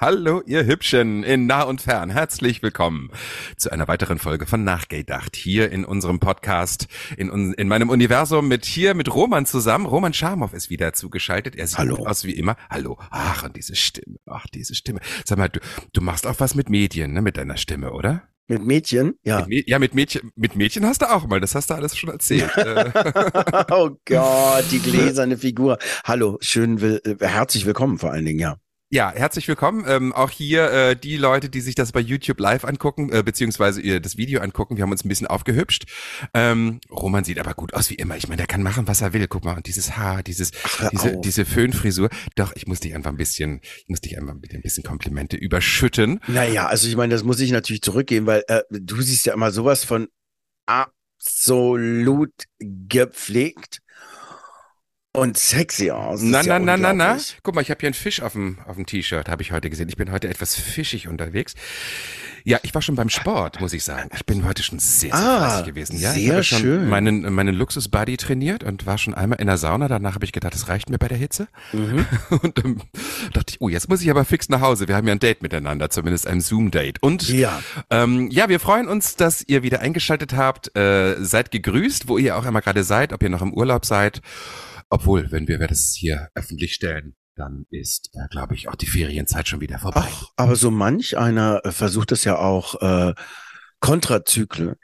Hallo, ihr Hübschen in nah und fern. Herzlich willkommen zu einer weiteren Folge von Nachgedacht. Hier in unserem Podcast, in, un in meinem Universum mit hier mit Roman zusammen. Roman Scharmoff ist wieder zugeschaltet. Er sieht Hallo. gut aus wie immer. Hallo. Ach, und diese Stimme. Ach, diese Stimme. Sag mal, du, du machst auch was mit Medien, ne, mit deiner Stimme, oder? Mit Mädchen? Ja. Mit ja, mit Mädchen, mit Mädchen hast du auch mal. Das hast du alles schon erzählt. Äh, oh Gott, die gläserne Figur. Hallo, schön, will, äh, herzlich willkommen vor allen Dingen, ja. Ja, herzlich willkommen. Ähm, auch hier äh, die Leute, die sich das bei YouTube live angucken, äh, beziehungsweise ihr das Video angucken. Wir haben uns ein bisschen aufgehübscht. Ähm, Roman sieht aber gut aus wie immer. Ich meine, der kann machen, was er will. Guck mal, und dieses Haar, dieses, Ach, diese, auf. diese Föhnfrisur. Doch, ich muss dich einfach ein bisschen, ich muss dich einfach mit ein bisschen Komplimente überschütten. Naja, also ich meine, das muss ich natürlich zurückgeben, weil äh, du siehst ja immer sowas von absolut gepflegt und sexy aus. Das Na, ist ja na, na, na, na. Guck mal, ich habe hier einen Fisch auf dem, auf dem T-Shirt, habe ich heute gesehen. Ich bin heute etwas fischig unterwegs. Ja, ich war schon beim Sport, muss ich sagen. Ich bin heute schon sehr, sehr Ah, gewesen. Ja, ich sehr habe schon schön. meinen, meinen Luxus-Buddy trainiert und war schon einmal in der Sauna. Danach habe ich gedacht, das reicht mir bei der Hitze. Mhm. Und ähm, dachte ich, oh, jetzt muss ich aber fix nach Hause. Wir haben ja ein Date miteinander, zumindest ein Zoom-Date. Und Ja. ähm, ja, wir freuen uns, dass ihr wieder eingeschaltet habt. Äh, seid gegrüßt, wo ihr auch immer gerade seid, ob ihr noch im Urlaub seid. Obwohl, wenn wir das hier öffentlich stellen, dann ist, äh, glaube ich, auch die Ferienzeit schon wieder vorbei. Ach, aber so manch einer äh, versucht es ja auch äh, kontrazyklisch.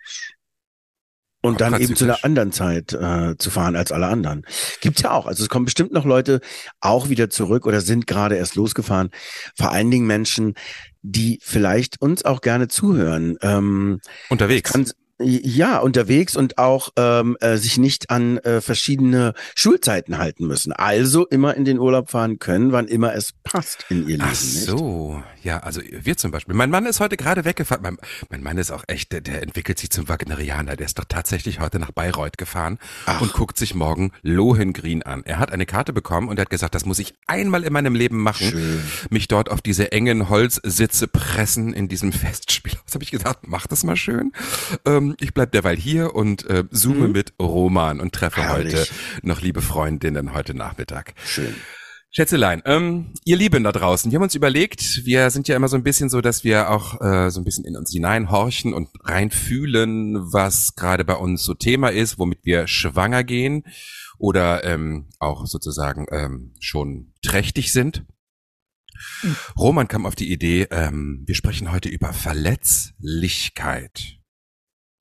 Und dann eben zu einer anderen Zeit äh, zu fahren als alle anderen. Gibt's ja auch. Also es kommen bestimmt noch Leute auch wieder zurück oder sind gerade erst losgefahren. Vor allen Dingen Menschen, die vielleicht uns auch gerne zuhören. Ähm, Unterwegs. kann, ja, unterwegs und auch ähm, äh, sich nicht an äh, verschiedene Schulzeiten halten müssen. Also immer in den Urlaub fahren können, wann immer es passt in ihr Leben. Ach nicht? so, ja, also wir zum Beispiel. Mein Mann ist heute gerade weggefahren. Mein, mein Mann ist auch echt, der, der entwickelt sich zum Wagnerianer. Der ist doch tatsächlich heute nach Bayreuth gefahren Ach. und guckt sich morgen Lohengrin an. Er hat eine Karte bekommen und er hat gesagt, das muss ich einmal in meinem Leben machen. Schön. Mich dort auf diese engen Holzsitze pressen in diesem Festspielhaus. Habe ich gesagt, mach das mal schön. Ähm, ich bleib derweil hier und äh, zoome mit Roman und treffe Mhm. Herrlich. heute noch liebe Freundinnen heute Nachmittag. Schön. Schätzelein, ähm, ihr Lieben da draußen, wir haben uns überlegt, wir sind ja immer so ein bisschen so, dass wir auch äh, so ein bisschen in uns hineinhorchen und reinfühlen, was gerade bei uns so Thema ist, womit wir schwanger gehen oder ähm, auch sozusagen ähm, schon trächtig sind. Roman kam auf die Idee, ähm, wir sprechen heute über Verletzlichkeit.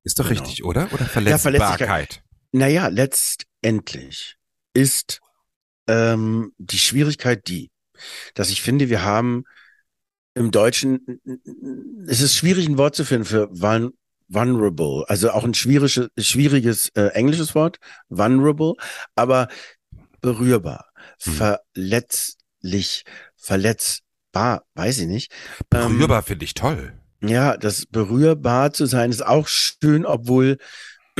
Ist doch Genau. richtig, oder? Oder. Verletzbarkeit? Naja, letztendlich ist ähm, die Schwierigkeit die, dass ich finde, wir haben im Deutschen, es ist schwierig, ein Wort zu finden für vul vulnerable, also auch ein schwieriges, schwieriges äh, englisches Wort, vulnerable, aber berührbar, Hm. verletzlich, verletzbar, weiß ich nicht. Ähm, Berührbar finde ich toll. Ja, das berührbar zu sein ist auch schön, obwohl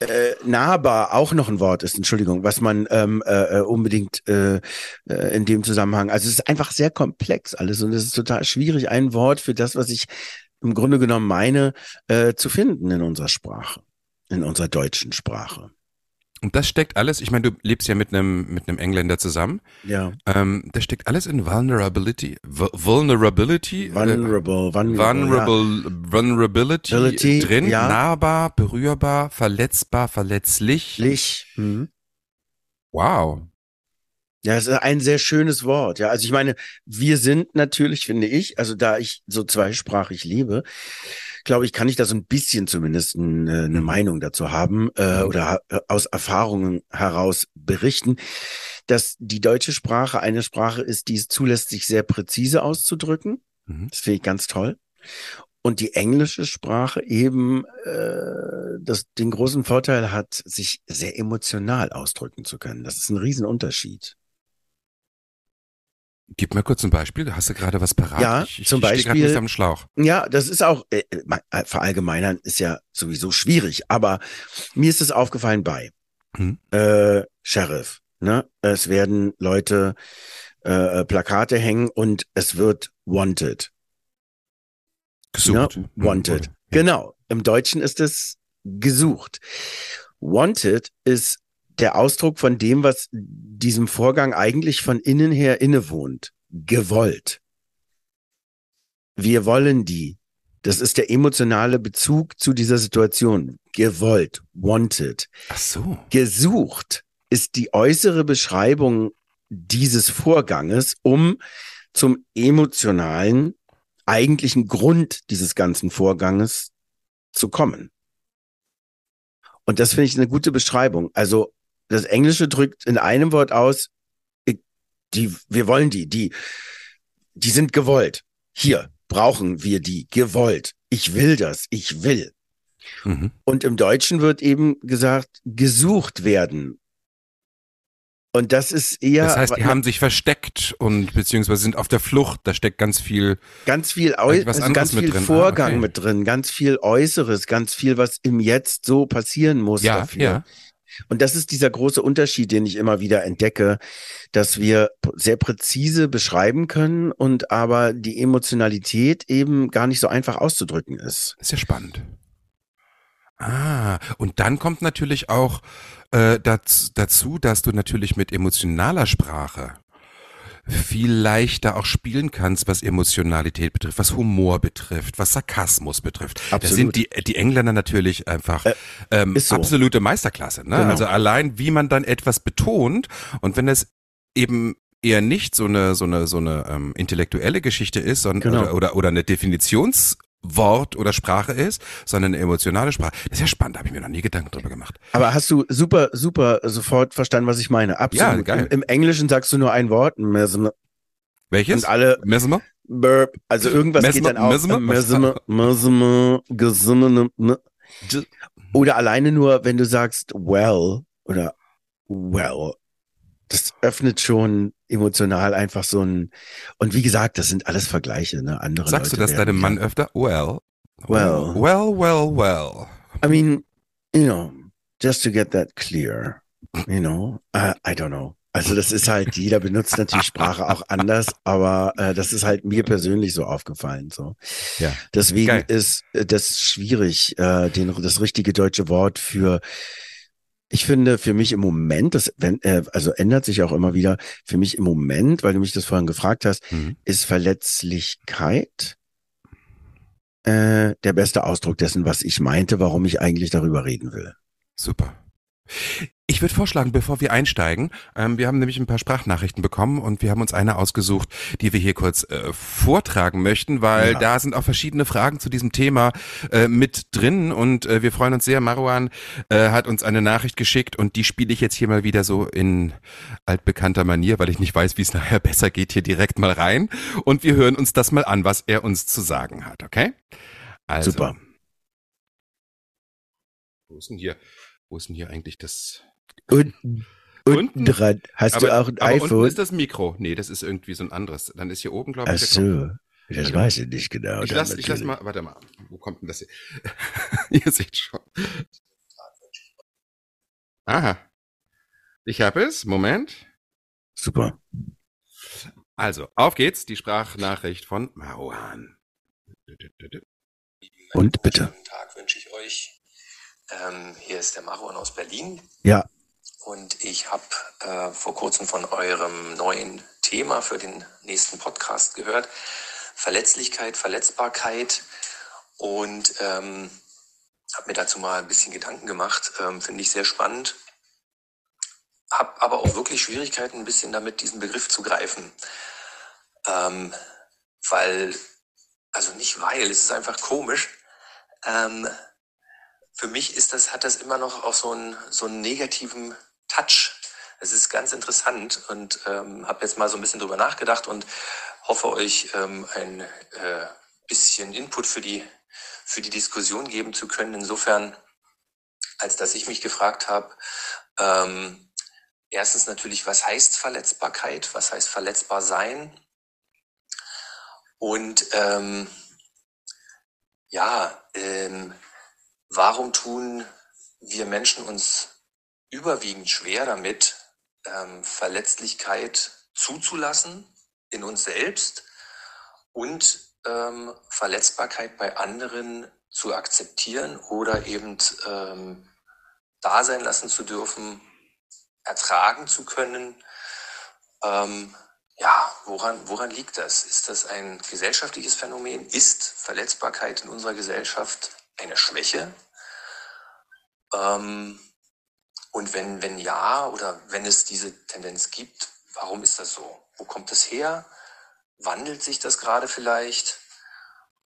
äh, nahbar auch noch ein Wort ist, Entschuldigung, was man ähm, äh, äh, unbedingt äh, äh, in dem Zusammenhang, also es ist einfach sehr komplex alles und es ist total schwierig, ein Wort für das, was ich im Grunde genommen meine, äh, zu finden in unserer Sprache, in unserer deutschen Sprache. Und das steckt alles, ich meine, du lebst ja mit einem mit einem Engländer zusammen. Ja, Ähm, das steckt alles in Vulnerability. V vulnerability. äh, vulnerable, vulnerable, ja. Vulnerable, Vulnerability Ability, drin, ja. nahbar, berührbar, verletzbar, verletzlich. Lich. Mhm. Wow. Ja, es ist ein sehr schönes Wort. Ja, also ich meine, wir sind natürlich, finde ich, also da ich so zweisprachig lebe, glaube ich, kann ich da so ein bisschen zumindest äh, eine Meinung dazu haben äh, oder ha- äh, aus Erfahrungen heraus berichten, dass die deutsche Sprache eine Sprache ist, die es zulässt, sich sehr präzise auszudrücken. Mhm. Das finde ich ganz toll. Und die englische Sprache eben äh, das, den großen Vorteil hat, sich sehr emotional ausdrücken zu können. Das ist ein Riesenunterschied. Gib mir kurz ein Beispiel. Hast du gerade was parat? Ja, ich, ich zum Beispiel- nicht am Schlauch. Ja, das ist auch, äh, äh, verallgemeinern ist ja sowieso schwierig, aber mir ist es aufgefallen bei Hm. äh, Sheriff. Ne? Es werden Leute äh, Plakate hängen und es wird wanted. Gesucht. Ne? Wanted. oder? Genau. Im Deutschen ist es gesucht. Wanted ist der Ausdruck von dem, was diesem Vorgang eigentlich von innen her innewohnt. Gewollt. Wir wollen die. Das ist der emotionale Bezug zu dieser Situation. Gewollt. Wanted. Ach so. Gesucht ist die äußere Beschreibung dieses Vorganges, um zum emotionalen, eigentlichen Grund dieses ganzen Vorganges zu kommen. Und das finde ich eine gute Beschreibung. Also das Englische drückt in einem Wort aus, die, wir wollen die, die, die sind gewollt. Hier brauchen wir die, gewollt. Ich will das, ich will. Mhm. Und im Deutschen wird eben gesagt, gesucht werden. Und das ist eher Das heißt, die haben sich versteckt und beziehungsweise sind auf der Flucht. Da steckt ganz viel. ganz viel, Äu also ganz mit viel drin. Ah, Vorgang okay. mit drin, ganz viel Äußeres, ganz viel, was im Jetzt so passieren muss Ja, dafür. ja. Und das ist dieser große Unterschied, den ich immer wieder entdecke, dass wir sehr präzise beschreiben können und aber die Emotionalität eben gar nicht so einfach auszudrücken ist. Ist ja spannend. Ah, und dann kommt natürlich auch äh, dazu, dass du natürlich mit emotionaler Sprache viel leichter auch spielen kannst, was Emotionalität betrifft, was Humor betrifft, was Sarkasmus betrifft. Da Absolut. sind die, die Engländer natürlich einfach Äh, ähm, so. absolute Meisterklasse. Ne? Genau. Also allein, wie man dann etwas betont und wenn es eben eher nicht so eine so eine so eine ähm, intellektuelle Geschichte ist, sondern Genau. oder, oder oder eine Definitionswort oder Sprache ist, sondern eine emotionale Sprache. Das ist ja spannend, da habe ich mir noch nie Gedanken drüber gemacht. Aber hast du super, super sofort verstanden, was ich meine? Absolut. geil. Im, Im Englischen sagst du nur ein Wort, mesmer, Welches? und alle Mesmer? Burp, also irgendwas geht Mesmer- dann auch. Mesmer? Mesmer, Mesmer, Gesimme, ne. Oder alleine nur, wenn du sagst well oder well, das öffnet schon emotional einfach so ein, und wie gesagt, das sind alles Vergleiche, ne? Andere Sagst du Leute das werden deinem Mann öfter? Well. Well. Well, well, well. I mean, you know, just to get that clear, you know, uh, I don't know. Also das ist halt, jeder benutzt natürlich Sprache auch anders, aber äh, das ist halt mir persönlich so aufgefallen. So. Ja. Deswegen Geil. ist äh, das schwierig, äh, den, das richtige deutsche Wort für, ich finde, für mich im Moment, das wenn, äh, also ändert sich auch immer wieder, für mich im Moment, weil du mich das vorhin gefragt hast, Mhm. ist Verletzlichkeit äh, der beste Ausdruck dessen, was ich meinte, warum ich eigentlich darüber reden will. Super. Ich würde vorschlagen, bevor wir einsteigen, ähm, wir haben nämlich ein paar Sprachnachrichten bekommen und wir haben uns eine ausgesucht, die wir hier kurz äh, vortragen möchten, weil Ja. da sind auch verschiedene Fragen zu diesem Thema äh, mit drin und äh, wir freuen uns sehr. Marwan äh, hat uns eine Nachricht geschickt und die spiele ich jetzt hier mal wieder so in altbekannter Manier, weil ich nicht weiß, wie es nachher besser geht, hier direkt mal rein und wir hören uns das mal an, was er uns zu sagen hat, okay? Also, Super. Wo ist denn hier, wo ist denn hier eigentlich das? Und, Unten? unten dran. Hast du auch ein aber Unten iPhone? ist das Mikro. Nee, das ist irgendwie so ein anderes. Dann ist hier oben, glaube Ach ich, der Kopf. so. Das genau. weiß ich nicht genau. Ich lass, ich lass mal, warte mal, wo kommt denn das hier? Ihr seht schon. Aha. Ich habe es. Moment. Super. Also, auf geht's. Die Sprachnachricht von Marwan. Und bitte. Guten Tag wünsche ich euch. Ähm, hier ist der Maron aus Berlin. Ja. Und ich habe äh, vor kurzem von eurem neuen Thema für den nächsten Podcast gehört. Verletzlichkeit, Verletzbarkeit. Und ähm, habe mir dazu mal ein bisschen Gedanken gemacht. Ähm, Finde ich sehr spannend. Hab aber auch wirklich Schwierigkeiten, ein bisschen damit diesen Begriff zu greifen. Ähm, weil, also nicht weil, es ist einfach komisch. Ähm, für mich ist das, hat das immer noch auch so einen, so einen negativen Touch. Es ist ganz interessant und ähm, habe jetzt mal so ein bisschen drüber nachgedacht und hoffe euch ähm, ein äh, bisschen Input für die, für die Diskussion geben zu können. Insofern, als dass ich mich gefragt habe, ähm, erstens natürlich, was heißt Verletzbarkeit? Was heißt verletzbar sein? Und ähm, ja, ähm, warum tun wir Menschen uns überwiegend schwer damit, ähm, Verletzlichkeit zuzulassen in uns selbst und ähm, Verletzbarkeit bei anderen zu akzeptieren oder eben ähm, da sein lassen zu dürfen, ertragen zu können. Ähm, ja, woran, woran liegt das? Ist das ein gesellschaftliches Phänomen? Ist Verletzbarkeit in unserer Gesellschaft eine Schwäche? Ähm, und wenn, wenn ja oder wenn es diese Tendenz gibt, warum ist das so? Wo kommt das her? Wandelt sich das gerade vielleicht?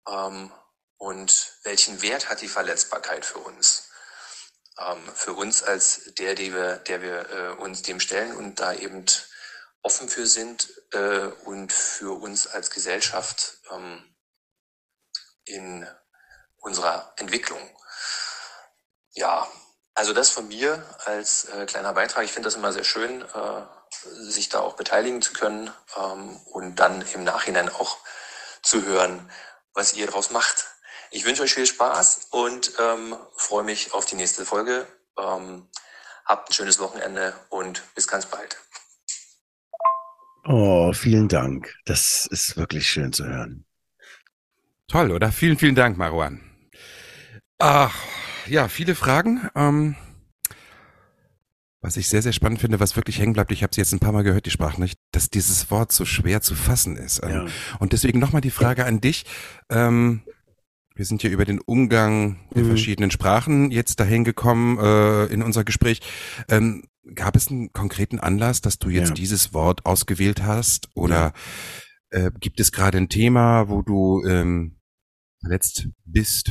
Ähm, und welchen Wert hat die Verletzbarkeit für uns? Ähm, für uns als der, die wir, der wir äh, uns dem stellen und da eben offen für sind äh, und für uns als Gesellschaft ähm, in unserer Entwicklung. Ja, also das von mir als äh, kleiner Beitrag. Ich finde das immer sehr schön, äh, sich da auch beteiligen zu können ähm, und dann im Nachhinein auch zu hören, was ihr daraus macht. Ich wünsche euch viel Spaß und ähm, freue mich auf die nächste Folge. Ähm, habt ein schönes Wochenende und bis ganz bald. Oh, vielen Dank. Das ist wirklich schön zu hören. Toll, oder? Vielen, vielen Dank, Marwan. Ach, ja, viele Fragen. Ähm, was ich sehr, sehr spannend finde, was wirklich hängen bleibt, ich habe sie jetzt ein paar Mal gehört, die Sprachnachricht, dass dieses Wort so schwer zu fassen ist. Ähm, ja. Und deswegen nochmal die Frage an dich. Ähm, wir sind ja über den Umgang der mhm. verschiedenen Sprachen jetzt dahin gekommen äh, in unser Gespräch. Ähm, gab es einen konkreten Anlass, dass du jetzt ja. dieses Wort ausgewählt hast? Oder ja. äh, gibt es gerade ein Thema, wo du ähm, verletzt bist,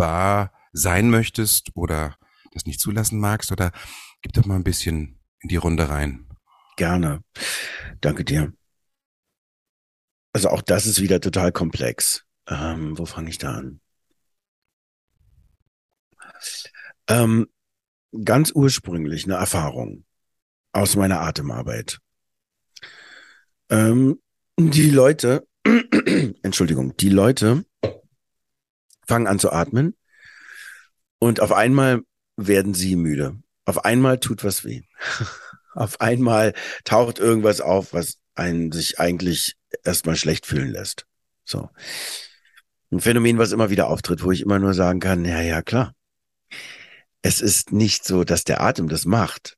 verletzbar sein möchtest oder das nicht zulassen magst? Oder gib doch mal ein bisschen in die Runde rein. Gerne. Danke dir. Also auch das ist wieder total komplex. Ähm, wo fange ich da an? Ähm, ganz ursprünglich eine Erfahrung aus meiner Atemarbeit. Ähm, die Leute, Entschuldigung, die Leute fangen an zu atmen und auf einmal werden sie müde. Auf einmal tut was weh. auf einmal taucht irgendwas auf, was einen sich eigentlich erstmal schlecht fühlen lässt. So. Ein Phänomen, was immer wieder auftritt, wo ich immer nur sagen kann, ja, ja, klar. Es ist nicht so, dass der Atem das macht,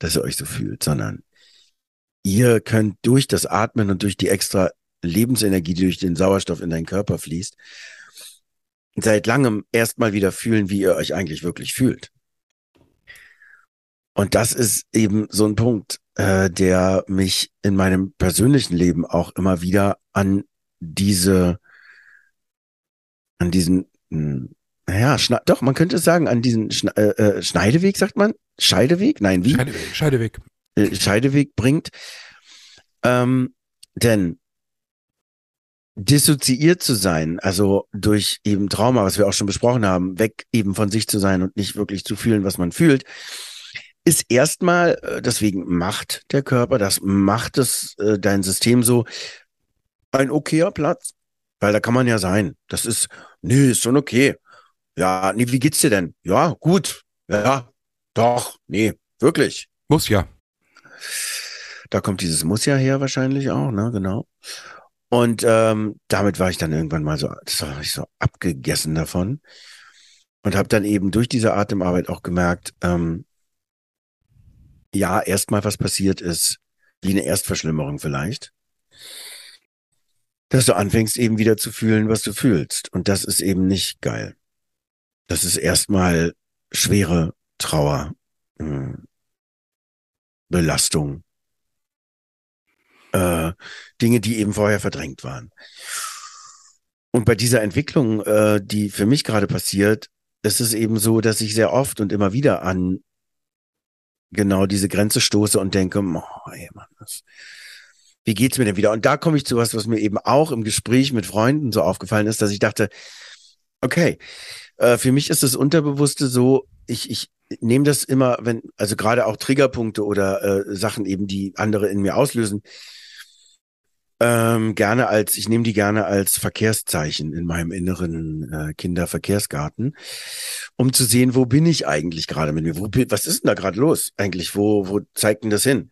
dass ihr euch so fühlt, sondern ihr könnt durch das Atmen und durch die extra Lebensenergie, die durch den Sauerstoff in deinen Körper fließt, seit langem erstmal wieder fühlen, wie ihr euch eigentlich wirklich fühlt. Und das ist eben so ein Punkt, äh, der mich in meinem persönlichen Leben auch immer wieder an diese, an diesen, hm, naja, doch, man könnte es sagen, an diesen Schne äh, äh, Schneideweg, sagt man? Scheideweg? Nein, wie? Scheideweg. Scheideweg, äh, Scheideweg bringt. Ähm, denn dissoziiert zu sein, also durch eben Trauma, was wir auch schon besprochen haben, weg eben von sich zu sein und nicht wirklich zu fühlen, was man fühlt, ist erstmal, äh, deswegen macht der Körper, das macht es äh, dein System so ein okayer Platz, weil da kann man ja sein. Das ist, nee, ist schon okay. Ja, nee, wie geht's dir denn? Ja, gut. Ja, doch, nee, wirklich. Muss ja. Da kommt dieses Muss ja her wahrscheinlich auch, ne, genau. Und ähm, damit war ich dann irgendwann mal so, das war ich so abgegessen davon und habe dann eben durch diese Atemarbeit auch gemerkt, ähm, ja, erstmal was passiert ist, wie eine Erstverschlimmerung vielleicht, dass du anfängst eben wieder zu fühlen, was du fühlst. Und das ist eben nicht geil. Das ist erstmal schwere Trauer, äh, Belastung, äh, Dinge, die eben vorher verdrängt waren. Und bei dieser Entwicklung, äh, die für mich gerade passiert, ist es eben so, dass ich sehr oft und immer wieder an genau diese Grenze stoße und denke, oh, ey Mann, was, wie geht's mir denn wieder? Und da komme ich zu was, was mir eben auch im Gespräch mit Freunden so aufgefallen ist, dass ich dachte, okay, äh, für mich ist das Unterbewusste so ich, ich nehme das immer, wenn, also gerade auch Triggerpunkte oder äh, Sachen eben, die andere in mir auslösen, ähm, gerne als, ich nehme die gerne als Verkehrszeichen in meinem inneren äh, Kinderverkehrsgarten, um zu sehen, wo bin ich eigentlich gerade mit mir? Wo, bin- was ist denn da gerade los eigentlich? Wo, wo zeigt denn das hin?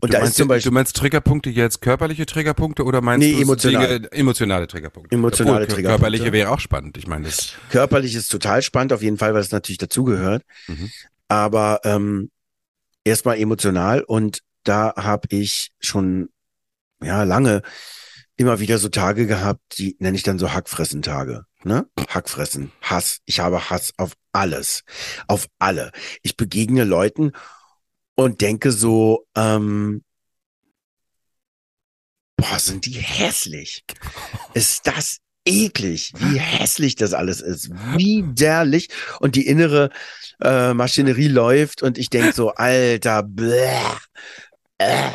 Und du, da meinst, ist zum Beispiel du meinst Triggerpunkte jetzt körperliche Triggerpunkte oder meinst Nee, du emotional. Dinge- emotionale Triggerpunkte? Emotionale Obwohl, Triggerpunkte. Körperliche wäre auch spannend. Ich meine, das körperlich ist total spannend, auf jeden Fall, weil es natürlich dazugehört. Mhm. Aber ähm, erstmal emotional und da habe ich schon ja lange immer wieder so Tage gehabt, die nenne ich dann so Hackfressen-Tage. Ne? Hackfressen, Hass. Ich habe Hass auf alles, auf alle. Ich begegne Leuten und denke so, ähm, boah, sind die hässlich. Ist das eklig, wie hässlich das alles ist. Widerlich. Und die innere äh, Maschinerie läuft und ich denk so, Alter, bläh, äh.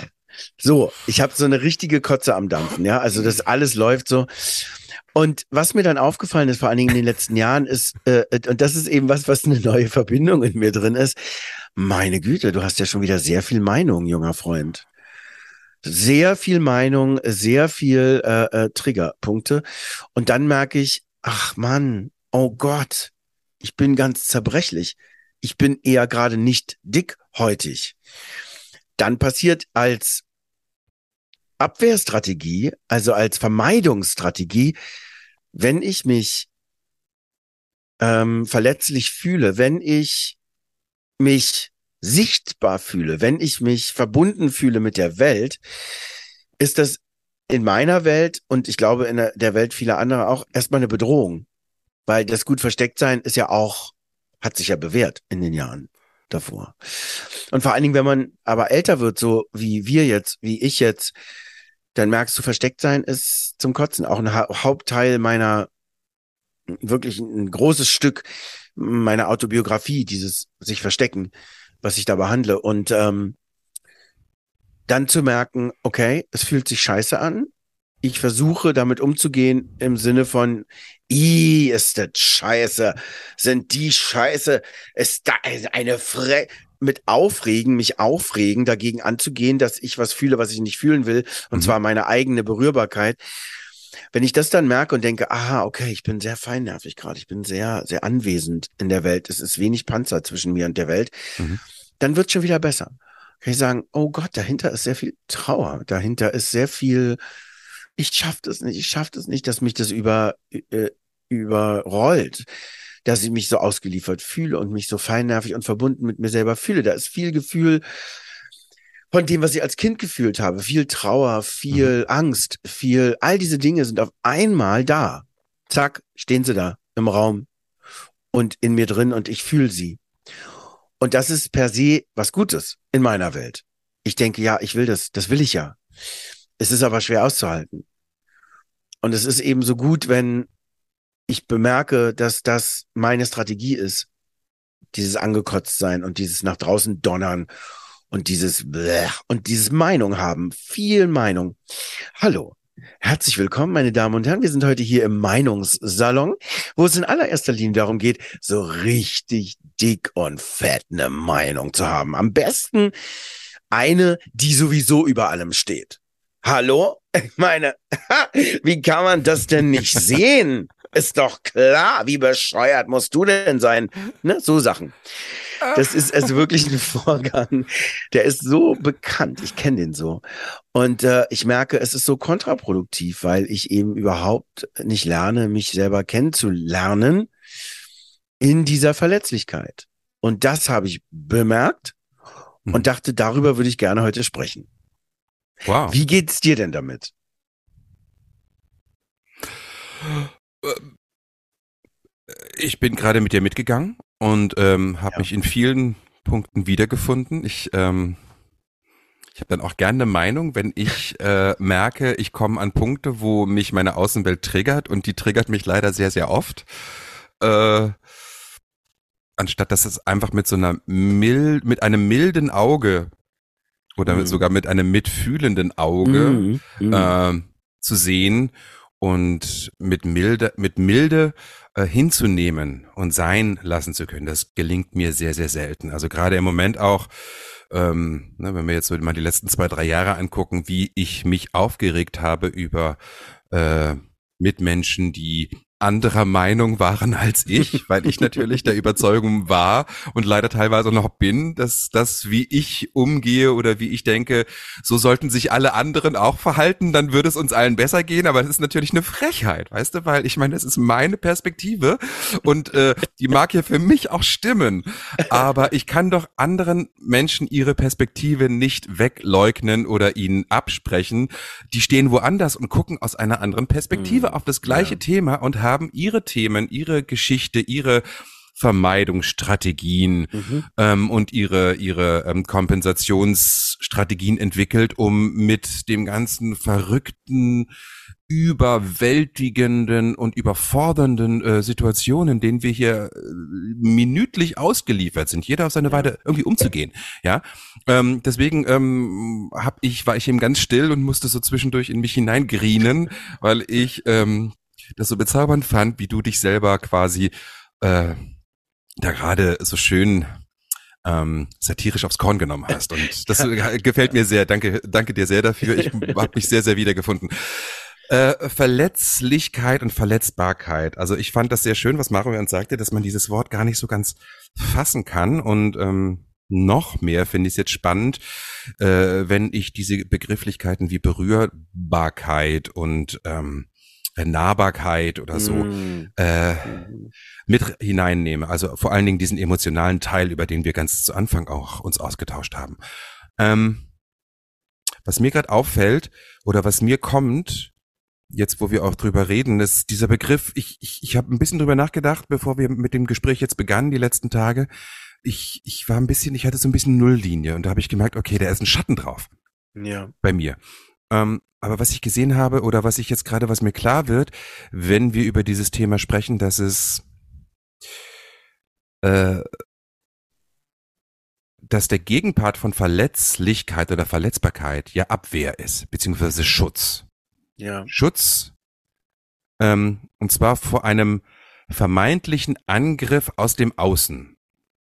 So, ich habe so eine richtige Kotze am Dampfen, ja. Also das alles läuft so. Und was mir dann aufgefallen ist, vor allen Dingen in den letzten Jahren, ist, äh, und das ist eben was, was eine neue Verbindung in mir drin ist. Meine Güte, du hast ja schon wieder sehr viel Meinung, junger Freund. Sehr viel Meinung, sehr viel äh, äh, Triggerpunkte. Und dann merke ich, ach Mann, oh Gott, ich bin ganz zerbrechlich. Ich bin eher gerade nicht dickhäutig. Dann passiert als Abwehrstrategie, also als Vermeidungsstrategie, wenn ich mich ähm, verletzlich fühle, wenn ich mich sichtbar fühle, wenn ich mich verbunden fühle mit der Welt, ist das in meiner Welt und ich glaube in der, Welt vieler anderer auch erstmal eine Bedrohung. Weil das gut versteckt sein ist ja auch, hat sich ja bewährt in den Jahren davor. Und vor allen Dingen, wenn man aber älter wird, so wie wir jetzt, wie ich jetzt, dann merkst du, versteckt sein ist zum Kotzen. Auch ein ha Hauptteil meiner, wirklich ein großes Stück meiner Autobiografie, dieses sich verstecken, was ich da behandle. Und ähm, dann zu merken, okay, es fühlt sich scheiße an. Ich versuche damit umzugehen im Sinne von, i ist das scheiße, sind die scheiße, ist da eine Fre mit aufregen, mich aufregen, dagegen anzugehen, dass ich was fühle, was ich nicht fühlen will, und Mhm. zwar meine eigene Berührbarkeit. Wenn ich das dann merke und denke, aha, okay, ich bin sehr feinnervig gerade, ich bin sehr, sehr anwesend in der Welt, es ist wenig Panzer zwischen mir und der Welt, Mhm. dann wird schon wieder besser. Kann ich sagen, oh Gott, dahinter ist sehr viel Trauer, dahinter ist sehr viel, ich schaff das nicht, ich schaff das nicht, dass mich das über, äh, überrollt, dass ich mich so ausgeliefert fühle und mich so feinnervig und verbunden mit mir selber fühle. Da ist viel Gefühl von dem, was ich als Kind gefühlt habe. Viel Trauer, viel Angst, viel, all diese Dinge sind auf einmal da. Zack, stehen sie da im Raum und in mir drin und ich fühle sie. Und das ist per se was Gutes in meiner Welt. Ich denke, ja, ich will das, das will ich ja. Es ist aber schwer auszuhalten. Und es ist eben so gut, wenn ich bemerke, dass das meine Strategie ist. Dieses angekotzt sein und dieses nach draußen donnern und dieses Bleh und dieses Meinung haben. Viel Meinung. Hallo. Herzlich willkommen, meine Damen und Herren. Wir sind heute hier im Meinungssalon, wo es in allererster Linie darum geht, so richtig dick und fett eine Meinung zu haben. Am besten eine, die sowieso über allem steht. Hallo? Ich meine, wie kann man das denn nicht sehen? Ist doch klar, wie bescheuert musst du denn sein? Ne, so Sachen. Das ist also wirklich ein Vorgang, der ist so bekannt. Ich kenne den so. Und äh, ich merke, es ist so kontraproduktiv, weil ich eben überhaupt nicht lerne, mich selber kennenzulernen in dieser Verletzlichkeit. Und das habe ich bemerkt und dachte, darüber würde ich gerne heute sprechen. wow. Wie geht's dir denn damit? Ich bin gerade mit dir mitgegangen und ähm, habe Ja. mich in vielen Punkten wiedergefunden. Ich, ähm, ich habe dann auch gerne eine Meinung, wenn ich äh, merke, ich komme an Punkte, wo mich meine Außenwelt triggert und die triggert mich leider sehr, sehr oft. Äh, anstatt dass es einfach mit so einer mild, mit einem milden Auge oder mit, Mhm. sogar mit einem mitfühlenden Auge Mhm. Mhm. ähm, zu sehen und mit milde, mit milde äh, hinzunehmen und sein lassen zu können, das gelingt mir sehr, sehr selten. Also gerade im Moment auch, ähm, ne, wenn wir jetzt so mal die letzten zwei, drei Jahre angucken, wie ich mich aufgeregt habe über äh, Mitmenschen, die anderer Meinung waren als ich, weil ich natürlich der Überzeugung war und leider teilweise noch bin, dass das, wie ich umgehe oder wie ich denke, so sollten sich alle anderen auch verhalten, dann würde es uns allen besser gehen. Aber es ist natürlich eine Frechheit, weißt du, weil ich meine, das ist meine Perspektive und äh, die mag ja für mich auch stimmen. Aber ich kann doch anderen Menschen ihre Perspektive nicht wegleugnen oder ihnen absprechen. Die stehen woanders und gucken aus einer anderen Perspektive mhm. auf das gleiche ja. Thema und haben haben ihre Themen, ihre Geschichte, ihre Vermeidungsstrategien mhm. ähm, und ihre ihre ähm, Kompensationsstrategien entwickelt, um mit dem ganzen verrückten, überwältigenden und überfordernden äh, Situationen, denen wir hier äh, minütlich ausgeliefert sind, jeder auf seine Weise irgendwie umzugehen. Ja, ähm, deswegen ähm, hab ich war ich eben ganz still und musste so zwischendurch in mich hineingrienen, weil ich ähm, das so bezaubernd fand, wie du dich selber quasi äh, da gerade so schön ähm, satirisch aufs Korn genommen hast. Und das gefällt mir sehr. Danke, danke dir sehr dafür. Ich habe mich sehr, sehr wiedergefunden. Äh, Verletzlichkeit und Verletzbarkeit. Also ich fand das sehr schön, was Mario uns sagte, dass man dieses Wort gar nicht so ganz fassen kann. Und ähm, noch mehr finde ich es jetzt spannend, äh, wenn ich diese Begrifflichkeiten wie Berührbarkeit und ähm, Nahbarkeit oder so mm. äh, mit hineinnehme. Also vor allen Dingen diesen emotionalen Teil, über den wir ganz zu Anfang auch uns ausgetauscht haben. Ähm, was mir gerade auffällt oder was mir kommt, jetzt wo wir auch drüber reden, ist dieser Begriff, ich, ich, ich habe ein bisschen drüber nachgedacht, bevor wir mit dem Gespräch jetzt begannen, die letzten Tage. Ich, ich war ein bisschen, ich hatte so ein bisschen Nulllinie und da habe ich gemerkt, okay, da ist ein Schatten drauf. Ja. Bei mir. Ähm, aber was ich gesehen habe oder was ich jetzt gerade, was mir klar wird, wenn wir über dieses Thema sprechen, dass es, äh, dass der Gegenpart von Verletzlichkeit oder Verletzbarkeit ja Abwehr ist, beziehungsweise Schutz. Ja. Schutz, ähm, und zwar vor einem vermeintlichen Angriff aus dem Außen.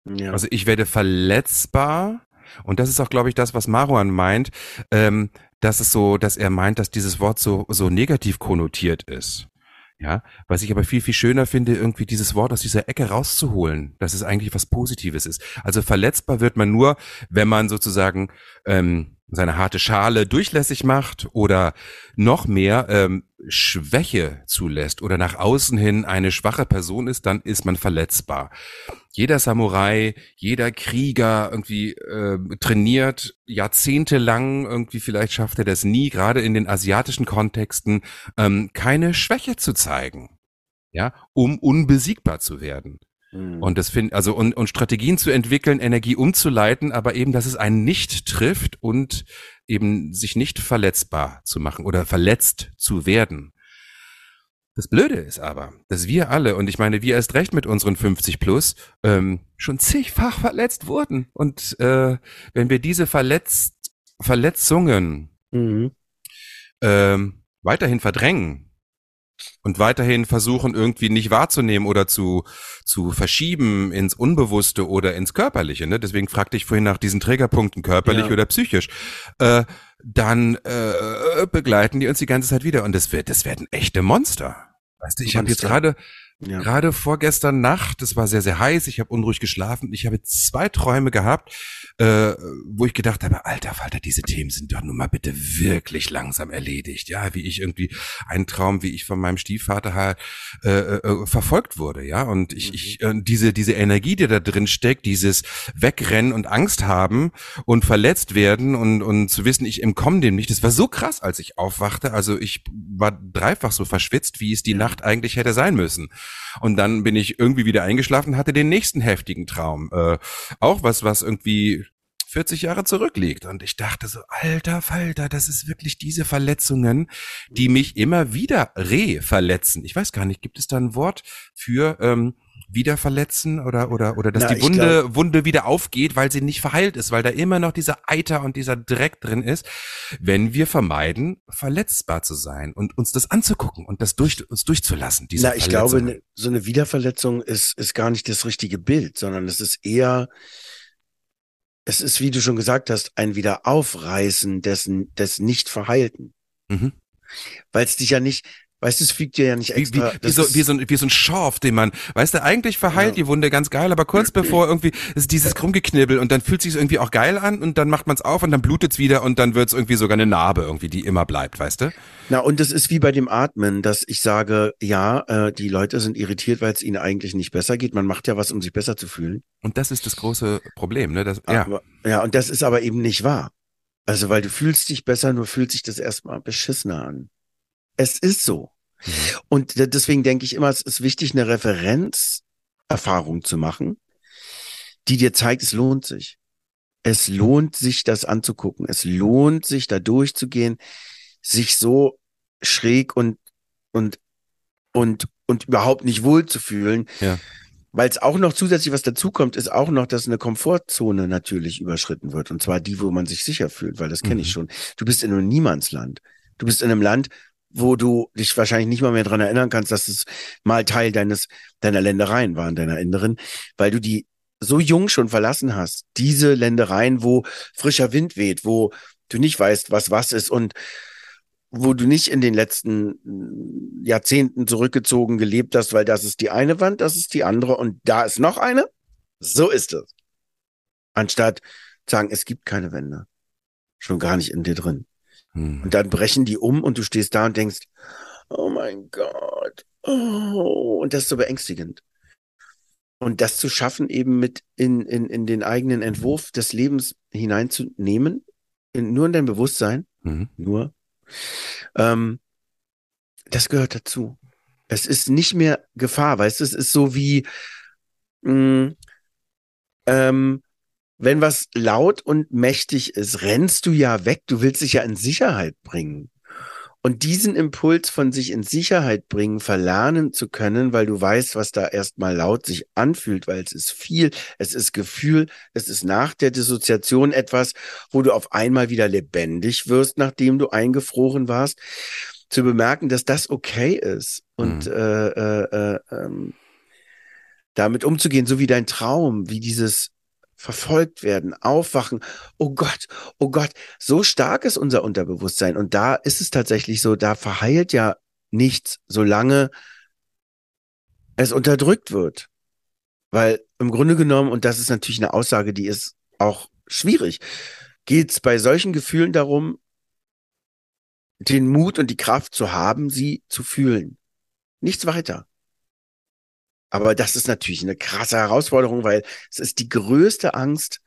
Ja. Also ich werde verletzbar und das ist auch, glaube ich, das, was Maruan meint. Ähm, dass es so, dass er meint, dass dieses Wort so, so negativ konnotiert ist. Ja, was ich aber viel, viel schöner finde, irgendwie dieses Wort aus dieser Ecke rauszuholen, dass es eigentlich was Positives ist. Also verletzbar wird man nur, wenn man sozusagen ähm, seine harte Schale durchlässig macht oder noch mehr ähm, Schwäche zulässt oder nach außen hin eine schwache Person ist, dann ist man verletzbar. Jeder Samurai, jeder Krieger irgendwie äh, trainiert jahrzehntelang, irgendwie vielleicht schafft er das nie, gerade in den asiatischen Kontexten, ähm, keine Schwäche zu zeigen, ja, um unbesiegbar zu werden. Mhm. Und das find, also und, und Strategien zu entwickeln, Energie umzuleiten, aber eben, dass es einen nicht trifft und eben sich nicht verletzbar zu machen oder verletzt zu werden. Das Blöde ist aber, dass wir alle, und ich meine, wir erst recht mit unseren 50 plus, ähm, schon zigfach verletzt wurden. Und äh, wenn wir diese Verletz Verletzungen mhm. ähm, weiterhin verdrängen, und weiterhin versuchen irgendwie nicht wahrzunehmen oder zu zu verschieben ins Unbewusste oder ins Körperliche. Ne? Deswegen fragte ich vorhin nach diesen Trägerpunkten körperlich ja. oder psychisch. Äh, dann äh, begleiten die uns die ganze Zeit wieder und das wird das werden echte Monster. Weißt du, ich habe jetzt gerade ja. Gerade vorgestern Nacht, es war sehr, sehr heiß, ich habe unruhig geschlafen, ich habe zwei Träume gehabt, äh, wo ich gedacht habe, alter Falter, diese Themen sind doch nun mal bitte wirklich langsam erledigt. Ja, wie ich irgendwie, ein Traum, wie ich von meinem Stiefvater halt äh, äh, verfolgt wurde, ja. Und ich, mhm. ich äh, diese, diese Energie, die da drin steckt, dieses Wegrennen und Angst haben und verletzt werden und, und zu wissen, ich entkomme dem nicht, das war so krass, als ich aufwachte. Also ich war dreifach so verschwitzt, wie es die Nacht eigentlich hätte sein müssen. Und dann bin ich irgendwie wieder eingeschlafen, hatte den nächsten heftigen Traum. Äh, auch was, was irgendwie 40 Jahre zurückliegt. Und ich dachte so, alter Falter, das ist wirklich diese Verletzungen, die mich immer wieder re-verletzen. Ich weiß gar nicht, gibt es da ein Wort für, ähm, wieder verletzen oder oder oder dass Na, die Wunde glaub- Wunde wieder aufgeht, weil sie nicht verheilt ist, weil da immer noch dieser Eiter und dieser Dreck drin ist, wenn wir vermeiden, verletzbar zu sein und uns das anzugucken und das durch uns durchzulassen. Diese Na, ich glaube, Verletzungen. ne, so eine Wiederverletzung ist, ist gar nicht das richtige Bild, sondern es ist eher, es ist, wie du schon gesagt hast, ein Wiederaufreißen dessen, des nicht Verheilten. Mhm. Weil es dich ja nicht, weißt du, es fügt dir ja nicht Wie, wie, extra. wie, das so, wie, so ein, wie so ein Schorf, den man, weißt du, eigentlich verheilt Ja. die Wunde ganz geil, aber kurz bevor irgendwie ist dieses Krummgeknibbel und dann fühlt sich irgendwie auch geil an und dann macht man es auf und dann blutet's wieder und dann wird's irgendwie sogar eine Narbe irgendwie, die immer bleibt, weißt du? Na, und es ist wie bei dem Atmen, dass ich sage, ja, äh, die Leute sind irritiert, weil es ihnen eigentlich nicht besser geht. Man macht ja was, um sich besser zu fühlen. Und das ist das große Problem, ne? Das, ja. Aber, ja, und das ist aber eben nicht wahr. Also, weil du fühlst dich besser, nur fühlt sich das erstmal beschissener an. Es ist so. Mhm. Und de- deswegen denke ich immer, es ist wichtig, eine Referenzerfahrung zu machen, die dir zeigt, es lohnt sich. Es lohnt sich, das anzugucken. Es lohnt sich, da durchzugehen, sich so schräg und, und, und, und überhaupt nicht wohl zu fühlen. Ja. Weil es auch noch zusätzlich was dazukommt, ist auch noch, dass eine Komfortzone natürlich überschritten wird. Und zwar die, wo man sich sicher fühlt, weil das kenne ich Mhm. schon. Du bist in einem Niemandsland. Du bist in einem Land, wo du dich wahrscheinlich nicht mal mehr dran erinnern kannst, dass es mal Teil deines, deiner Ländereien waren, deiner Inneren, weil du die so jung schon verlassen hast. Diese Ländereien, wo frischer Wind weht, wo du nicht weißt, was was ist und wo du nicht in den letzten mm, Jahrzehnten zurückgezogen gelebt hast, weil das ist die eine Wand, das ist die andere und da ist noch eine. So ist es. Anstatt sagen, es gibt keine Wände. Schon gar nicht in dir drin. Hm. Und dann brechen die um und du stehst da und denkst, oh mein Gott, oh, und das ist so beängstigend. Und das zu schaffen, eben mit in, in, in den eigenen Entwurf des Lebens hineinzunehmen, in, nur in dein Bewusstsein, Mhm. nur, ähm, das gehört dazu. Es ist nicht mehr Gefahr, weißt du, es ist so wie, mh, ähm, wenn was laut und mächtig ist, rennst du ja weg, du willst dich ja in Sicherheit bringen. Und diesen Impuls von sich in Sicherheit bringen, verlernen zu können, weil du weißt, was da erstmal laut sich anfühlt, weil es ist viel, es ist Gefühl, es ist nach der Dissoziation etwas, wo du auf einmal wieder lebendig wirst, nachdem du eingefroren warst, zu bemerken, dass das okay ist und Mhm. äh, äh, äh, ähm, damit umzugehen, so wie dein Traum, wie dieses verfolgt werden, aufwachen. Oh Gott, oh Gott, so stark ist unser Unterbewusstsein. Und da ist es tatsächlich so, da verheilt ja nichts, solange es unterdrückt wird. Weil im Grunde genommen, und das ist natürlich eine Aussage, die ist auch schwierig, geht es bei solchen Gefühlen darum, den Mut und die Kraft zu haben, sie zu fühlen. Nichts weiter. Aber das ist natürlich eine krasse Herausforderung, weil es ist die größte Angst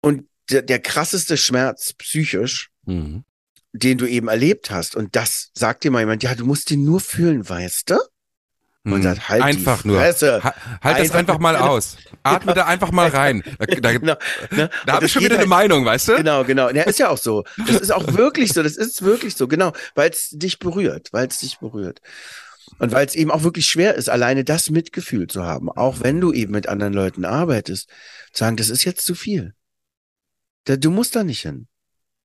und der, der krasseste Schmerz psychisch, Mhm. den du eben erlebt hast. Und das sagt dir mal jemand, ja, du musst den nur fühlen, weißt du? Und Mhm. sagt, halt einfach nur. Fresse. Ha halt das Einfach- einfach mal aus. Atme da einfach mal rein. Da, da, Genau, ne? da habe ich schon wieder geht eine Meinung, weißt du? Genau, genau. Ja, ist ja auch so. Das ist auch wirklich so. Das ist wirklich so. Genau, weil es dich berührt, weil es dich berührt. Und weil es eben auch wirklich schwer ist, alleine das Mitgefühl zu haben, auch wenn du eben mit anderen Leuten arbeitest, sagen, das ist jetzt zu viel. Du musst da nicht hin.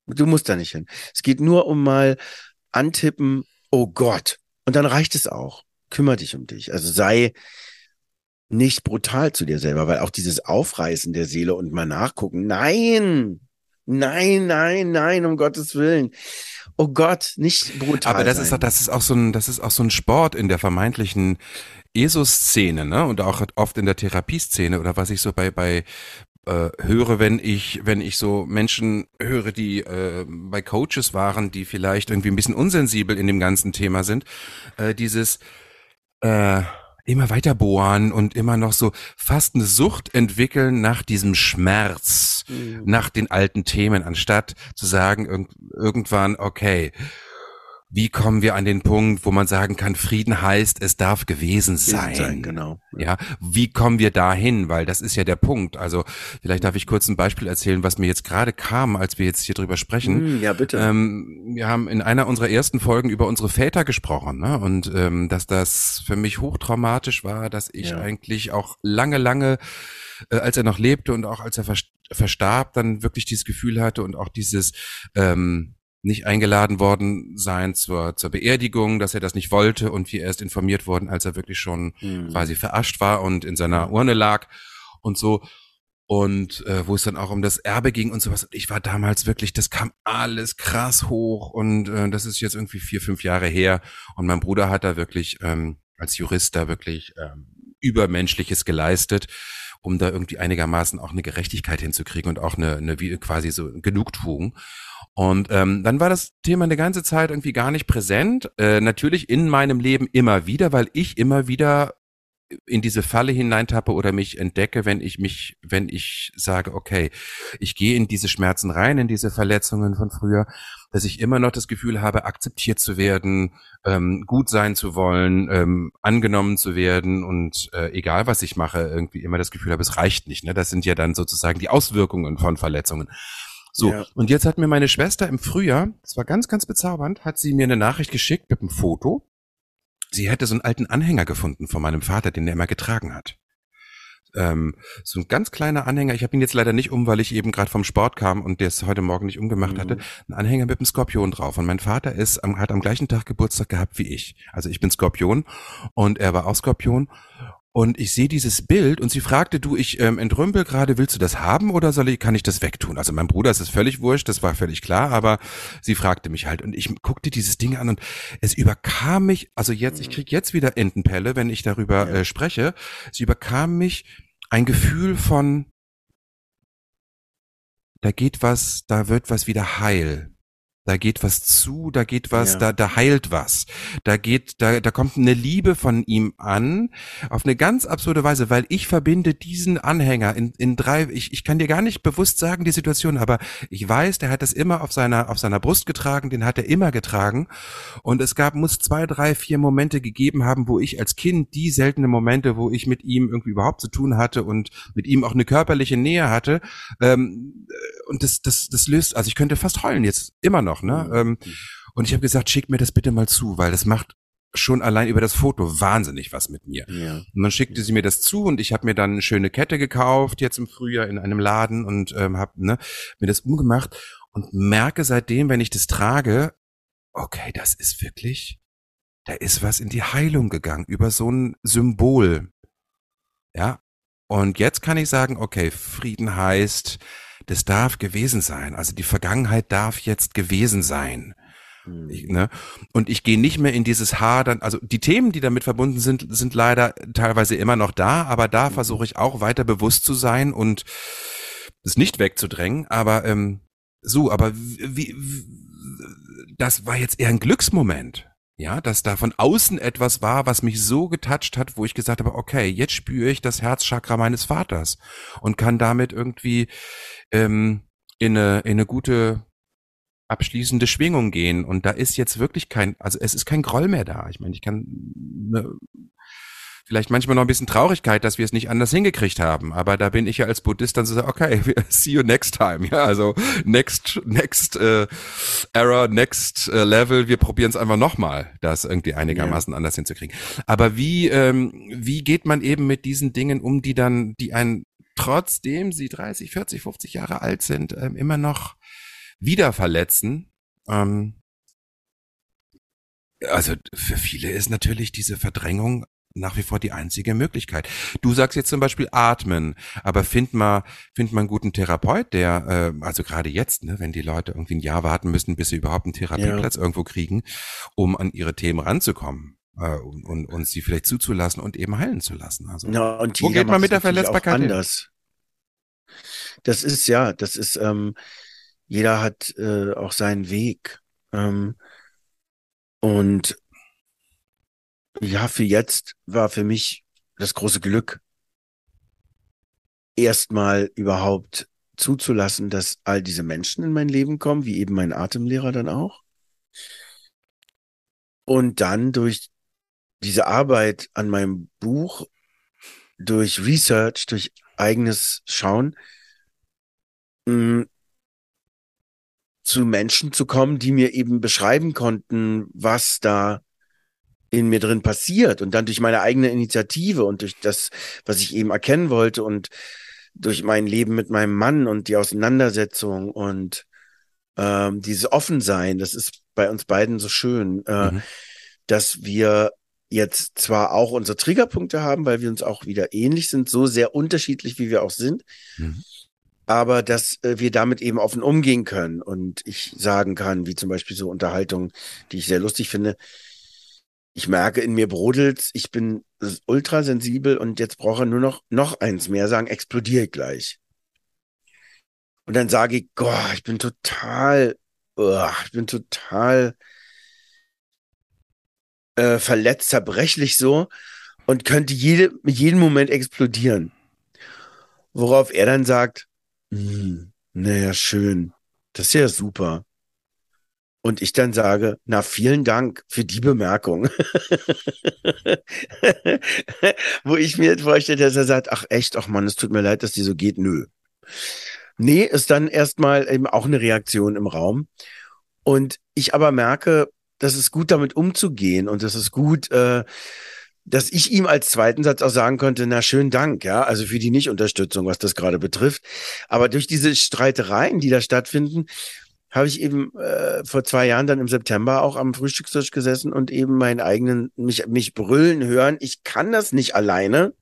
Du musst da nicht hin. Es geht nur um mal antippen, oh Gott. Und dann reicht es auch. Kümmer dich um dich. Also sei nicht brutal zu dir selber, weil auch dieses Aufreißen der Seele und mal nachgucken, nein, nein, nein, nein, um Gottes Willen. Oh Gott, nicht brutal. Aber das sein. ist das ist auch so ein, das ist auch so ein Sport in der vermeintlichen ESO-Szene, ne? Und auch oft in der Therapieszene oder was ich so bei, bei, äh, höre, wenn ich, wenn ich so Menschen höre, die äh, bei Coaches waren, die vielleicht irgendwie ein bisschen unsensibel in dem ganzen Thema sind, äh, dieses äh, immer weiter bohren und immer noch so fast eine Sucht entwickeln nach diesem Schmerz, Mhm. nach den alten Themen, anstatt zu sagen irg irgendwann, okay, wie kommen wir an den Punkt, wo man sagen kann, Frieden heißt, es darf gewesen sein. sein genau. Ja. ja, wie kommen wir dahin? Weil das ist ja der Punkt. Also vielleicht darf ich kurz ein Beispiel erzählen, was mir jetzt gerade kam, als wir jetzt hier drüber sprechen. Mm, ja, bitte. Ähm, wir haben in einer unserer ersten Folgen über unsere Väter gesprochen, ne? Und ähm, dass das für mich hochtraumatisch war, dass ich ja. eigentlich auch lange, lange äh, als er noch lebte und auch als er verstarb, dann wirklich dieses Gefühl hatte und auch dieses ähm, nicht eingeladen worden sein zur, zur Beerdigung, dass er das nicht wollte und wir erst informiert wurden, als er wirklich schon mhm. quasi verascht war und in seiner Urne lag und so. Und äh, wo es dann auch um das Erbe ging und sowas. Ich war damals wirklich, das kam alles krass hoch und äh, das ist jetzt irgendwie vier, fünf Jahre her. Und mein Bruder hat da wirklich ähm, als Jurist da wirklich ähm, Übermenschliches geleistet um da irgendwie einigermaßen auch eine Gerechtigkeit hinzukriegen und auch eine, eine quasi so Genugtuung. Und ähm, dann war das Thema eine ganze Zeit irgendwie gar nicht präsent. Äh, natürlich in meinem Leben immer wieder, weil ich immer wieder in diese Falle hineintappe oder mich entdecke, wenn ich mich, wenn ich sage, okay, ich gehe in diese Schmerzen rein, in diese Verletzungen von früher, dass ich immer noch das Gefühl habe, akzeptiert zu werden, ähm, gut sein zu wollen, ähm, angenommen zu werden und äh, egal was ich mache, irgendwie immer das Gefühl habe, es reicht nicht. Ne? Das sind ja dann sozusagen die Auswirkungen von Verletzungen. So, ja. und jetzt hat mir meine Schwester im Frühjahr, das war ganz, ganz bezaubernd, hat sie mir eine Nachricht geschickt mit einem Foto sie hätte so einen alten Anhänger gefunden von meinem Vater, den er immer getragen hat. Ähm, so ein ganz kleiner Anhänger. Ich habe ihn jetzt leider nicht um, weil ich eben gerade vom Sport kam und der es heute Morgen nicht umgemacht mhm. hatte. Ein Anhänger mit einem Skorpion drauf. Und mein Vater ist, hat am gleichen Tag Geburtstag gehabt wie ich. Also ich bin Skorpion und er war auch Skorpion. Und ich sehe dieses Bild und sie fragte, du, ich ähm, entrümpel gerade, willst du das haben oder soll ich, kann ich das wegtun? Also mein Bruder ist es völlig wurscht, das war völlig klar, aber sie fragte mich halt und ich guckte dieses Ding an und es überkam mich, also jetzt, ich krieg jetzt wieder Entenpelle, wenn ich darüber äh, spreche, es überkam mich ein Gefühl von, da geht was, da wird was wieder heil da geht was zu, da geht was, ja. da, da heilt was. Da geht, da, da kommt eine Liebe von ihm an, auf eine ganz absurde Weise, weil ich verbinde diesen Anhänger in, in drei, ich, ich kann dir gar nicht bewusst sagen, die Situation, aber ich weiß, der hat das immer auf seiner, auf seiner Brust getragen, den hat er immer getragen. Und es gab, muss zwei, drei, vier Momente gegeben haben, wo ich als Kind die seltenen Momente, wo ich mit ihm irgendwie überhaupt zu tun hatte und mit ihm auch eine körperliche Nähe hatte. Ähm, und das, das, das löst, also ich könnte fast heulen jetzt immer noch noch, ne? Mhm. Ähm, und ich habe gesagt, schick mir das bitte mal zu, weil das macht schon allein über das Foto wahnsinnig was mit mir. Ja. Und dann schickte sie mir das zu und ich habe mir dann eine schöne Kette gekauft, jetzt im Frühjahr in einem Laden und ähm, habe ne, mir das umgemacht und merke seitdem, wenn ich das trage, okay, das ist wirklich, da ist was in die Heilung gegangen über so ein Symbol. Ja. Und jetzt kann ich sagen, okay, Frieden heißt, das darf gewesen sein. Also die Vergangenheit darf jetzt gewesen sein. Hm. Ich, ne? Und ich gehe nicht mehr in dieses Hadern, also die Themen, die damit verbunden sind, sind leider teilweise immer noch da, aber da mhm. versuche ich auch weiter bewusst zu sein und es nicht wegzudrängen. Aber ähm, so, aber wie, wie das war jetzt eher ein Glücksmoment. Ja, dass da von außen etwas war, was mich so getoucht hat, wo ich gesagt habe, okay, jetzt spüre ich das Herzchakra meines Vaters und kann damit irgendwie ähm, in, eine, in eine gute abschließende Schwingung gehen. Und da ist jetzt wirklich kein, also es ist kein Groll mehr da. Ich meine, ich kann ne, vielleicht manchmal noch ein bisschen Traurigkeit, dass wir es nicht anders hingekriegt haben. Aber da bin ich ja als Buddhist dann so, okay, see you next time. Ja, also next, next äh, error, next äh, level. Wir probieren es einfach nochmal, das irgendwie einigermaßen ja. anders hinzukriegen. Aber wie, ähm, wie geht man eben mit diesen Dingen um, die dann, die einen, trotzdem sie 30, 40, 50 Jahre alt sind, ähm, immer noch wieder verletzen? Ähm, also für viele ist natürlich diese Verdrängung nach wie vor die einzige Möglichkeit. Du sagst jetzt zum Beispiel atmen, aber find mal, find mal einen guten Therapeut, der, äh, also gerade jetzt, ne, wenn die Leute irgendwie ein Jahr warten müssen, bis sie überhaupt einen Therapieplatz ja. irgendwo kriegen, um an ihre Themen ranzukommen. Äh, und, und, und sie vielleicht zuzulassen und eben heilen zu lassen. Also, ja, und wo geht man mit der Verletzbarkeit anders? Das ist ja, das ist, ähm, jeder hat äh, auch seinen Weg. Ähm, und ja, für jetzt war für mich das große Glück, erstmal überhaupt zuzulassen, dass all diese Menschen in mein Leben kommen, wie eben mein Atemlehrer dann auch. Und dann durch diese Arbeit an meinem Buch, durch Research, durch eigenes Schauen, mh, zu Menschen zu kommen, die mir eben beschreiben konnten, was da in mir drin passiert und dann durch meine eigene Initiative und durch das, was ich eben erkennen wollte und durch mein Leben mit meinem Mann und die Auseinandersetzung und ähm, dieses Offensein, das ist bei uns beiden so schön, äh, mhm. dass wir jetzt zwar auch unsere Triggerpunkte haben, weil wir uns auch wieder ähnlich sind, so sehr unterschiedlich, wie wir auch sind, mhm. aber dass äh, wir damit eben offen umgehen können und ich sagen kann, wie zum Beispiel so Unterhaltungen, die ich sehr lustig finde, ich merke, in mir brodelt, ich bin ultrasensibel und jetzt brauche nur noch, noch eins mehr sagen, explodiere ich gleich. Und dann sage ich, Gott, ich bin total, oh, ich bin total äh, verletzt, zerbrechlich so und könnte jede, jeden Moment explodieren. Worauf er dann sagt, hm, naja, schön, das ist ja super. Und ich dann sage, na, vielen Dank für die Bemerkung. Wo ich mir vorstelle, dass er sagt, ach echt, ach Mann, es tut mir leid, dass die so geht. Nö. Nee, ist dann erstmal eben auch eine Reaktion im Raum. Und ich aber merke, dass es gut damit umzugehen und das ist gut, äh, dass ich ihm als zweiten Satz auch sagen konnte, na schönen Dank, ja, also für die Nicht-Unterstützung, was das gerade betrifft. Aber durch diese Streitereien, die da stattfinden, habe ich eben äh, vor zwei Jahren dann im September auch am Frühstückstisch gesessen und eben meinen eigenen, mich, mich brüllen hören. Ich kann das nicht alleine.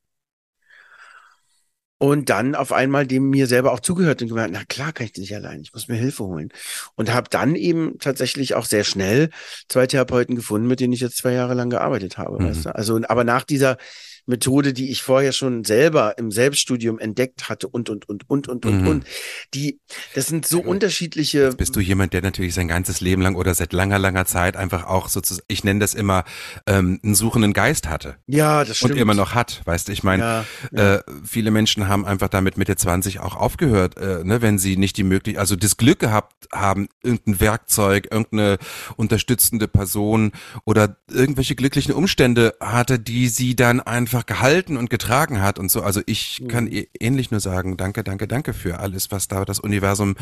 Und dann auf einmal dem mir selber auch zugehört und gemerkt, na klar kann ich das nicht allein, ich muss mir Hilfe holen. Und habe dann eben tatsächlich auch sehr schnell zwei Therapeuten gefunden, mit denen ich jetzt zwei Jahre lang gearbeitet habe. Mhm. Weißt du? Also, aber nach dieser Methode, die ich vorher schon selber im Selbststudium entdeckt hatte und, und, und, und, und, und, mhm. und. Die, das sind so unterschiedliche. Jetzt bist du jemand, der natürlich sein ganzes Leben lang oder seit langer, langer Zeit einfach auch sozusagen, ich nenne das immer, ähm, einen suchenden Geist hatte. Ja, das stimmt. Und immer noch hat, weißt du, ich meine, ja, ja. äh, viele Menschen haben einfach damit Mitte 20 auch aufgehört, äh, ne, wenn sie nicht die Möglichkeit, also das Glück gehabt haben, irgendein Werkzeug, irgendeine unterstützende Person oder irgendwelche glücklichen Umstände hatte, die sie dann einfach einfach gehalten und getragen hat und so. Also ich mhm. kann ähnlich nur sagen, danke, danke, danke für alles, was da das Universum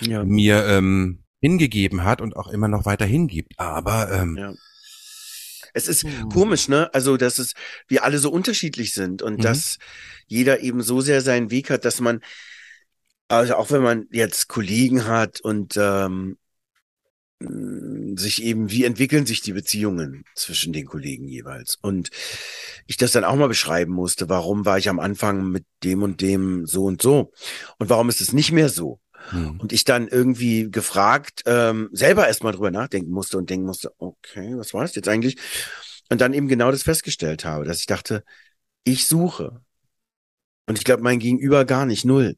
ja. mir ähm, hingegeben hat und auch immer noch weiter hingibt. Aber ähm, ja. Es ist mhm. komisch, ne? Also, dass es wir alle so unterschiedlich sind und mhm. dass jeder eben so sehr seinen Weg hat, dass man, also auch wenn man jetzt Kollegen hat und ähm, sich eben, wie entwickeln sich die Beziehungen zwischen den Kollegen jeweils. Und ich das dann auch mal beschreiben musste, warum war ich am Anfang mit dem und dem so und so und warum ist es nicht mehr so. Hm. Und ich dann irgendwie gefragt, ähm, selber erstmal drüber nachdenken musste und denken musste, okay, was war das jetzt eigentlich? Und dann eben genau das festgestellt habe, dass ich dachte, ich suche. Und ich glaube, mein Gegenüber gar nicht, null.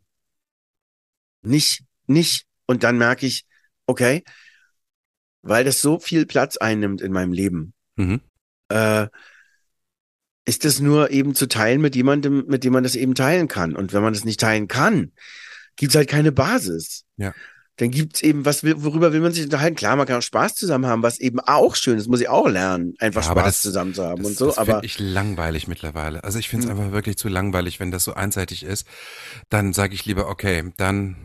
Nicht, nicht. Und dann merke ich, okay, weil das so viel Platz einnimmt in meinem Leben. Mhm. Äh, ist es nur eben zu teilen mit jemandem, mit dem man das eben teilen kann. Und wenn man das nicht teilen kann, gibt's halt keine Basis. Ja. Dann gibt's eben, was will, worüber will man sich unterhalten? Klar, man kann auch Spaß zusammen haben, was eben auch schön ist, muss ich auch lernen, einfach ja, Spaß das, zusammen zu haben das, und so. Das aber ich langweilig mittlerweile. Also ich finde es hm. einfach wirklich zu langweilig, wenn das so einseitig ist. Dann sage ich lieber, okay, dann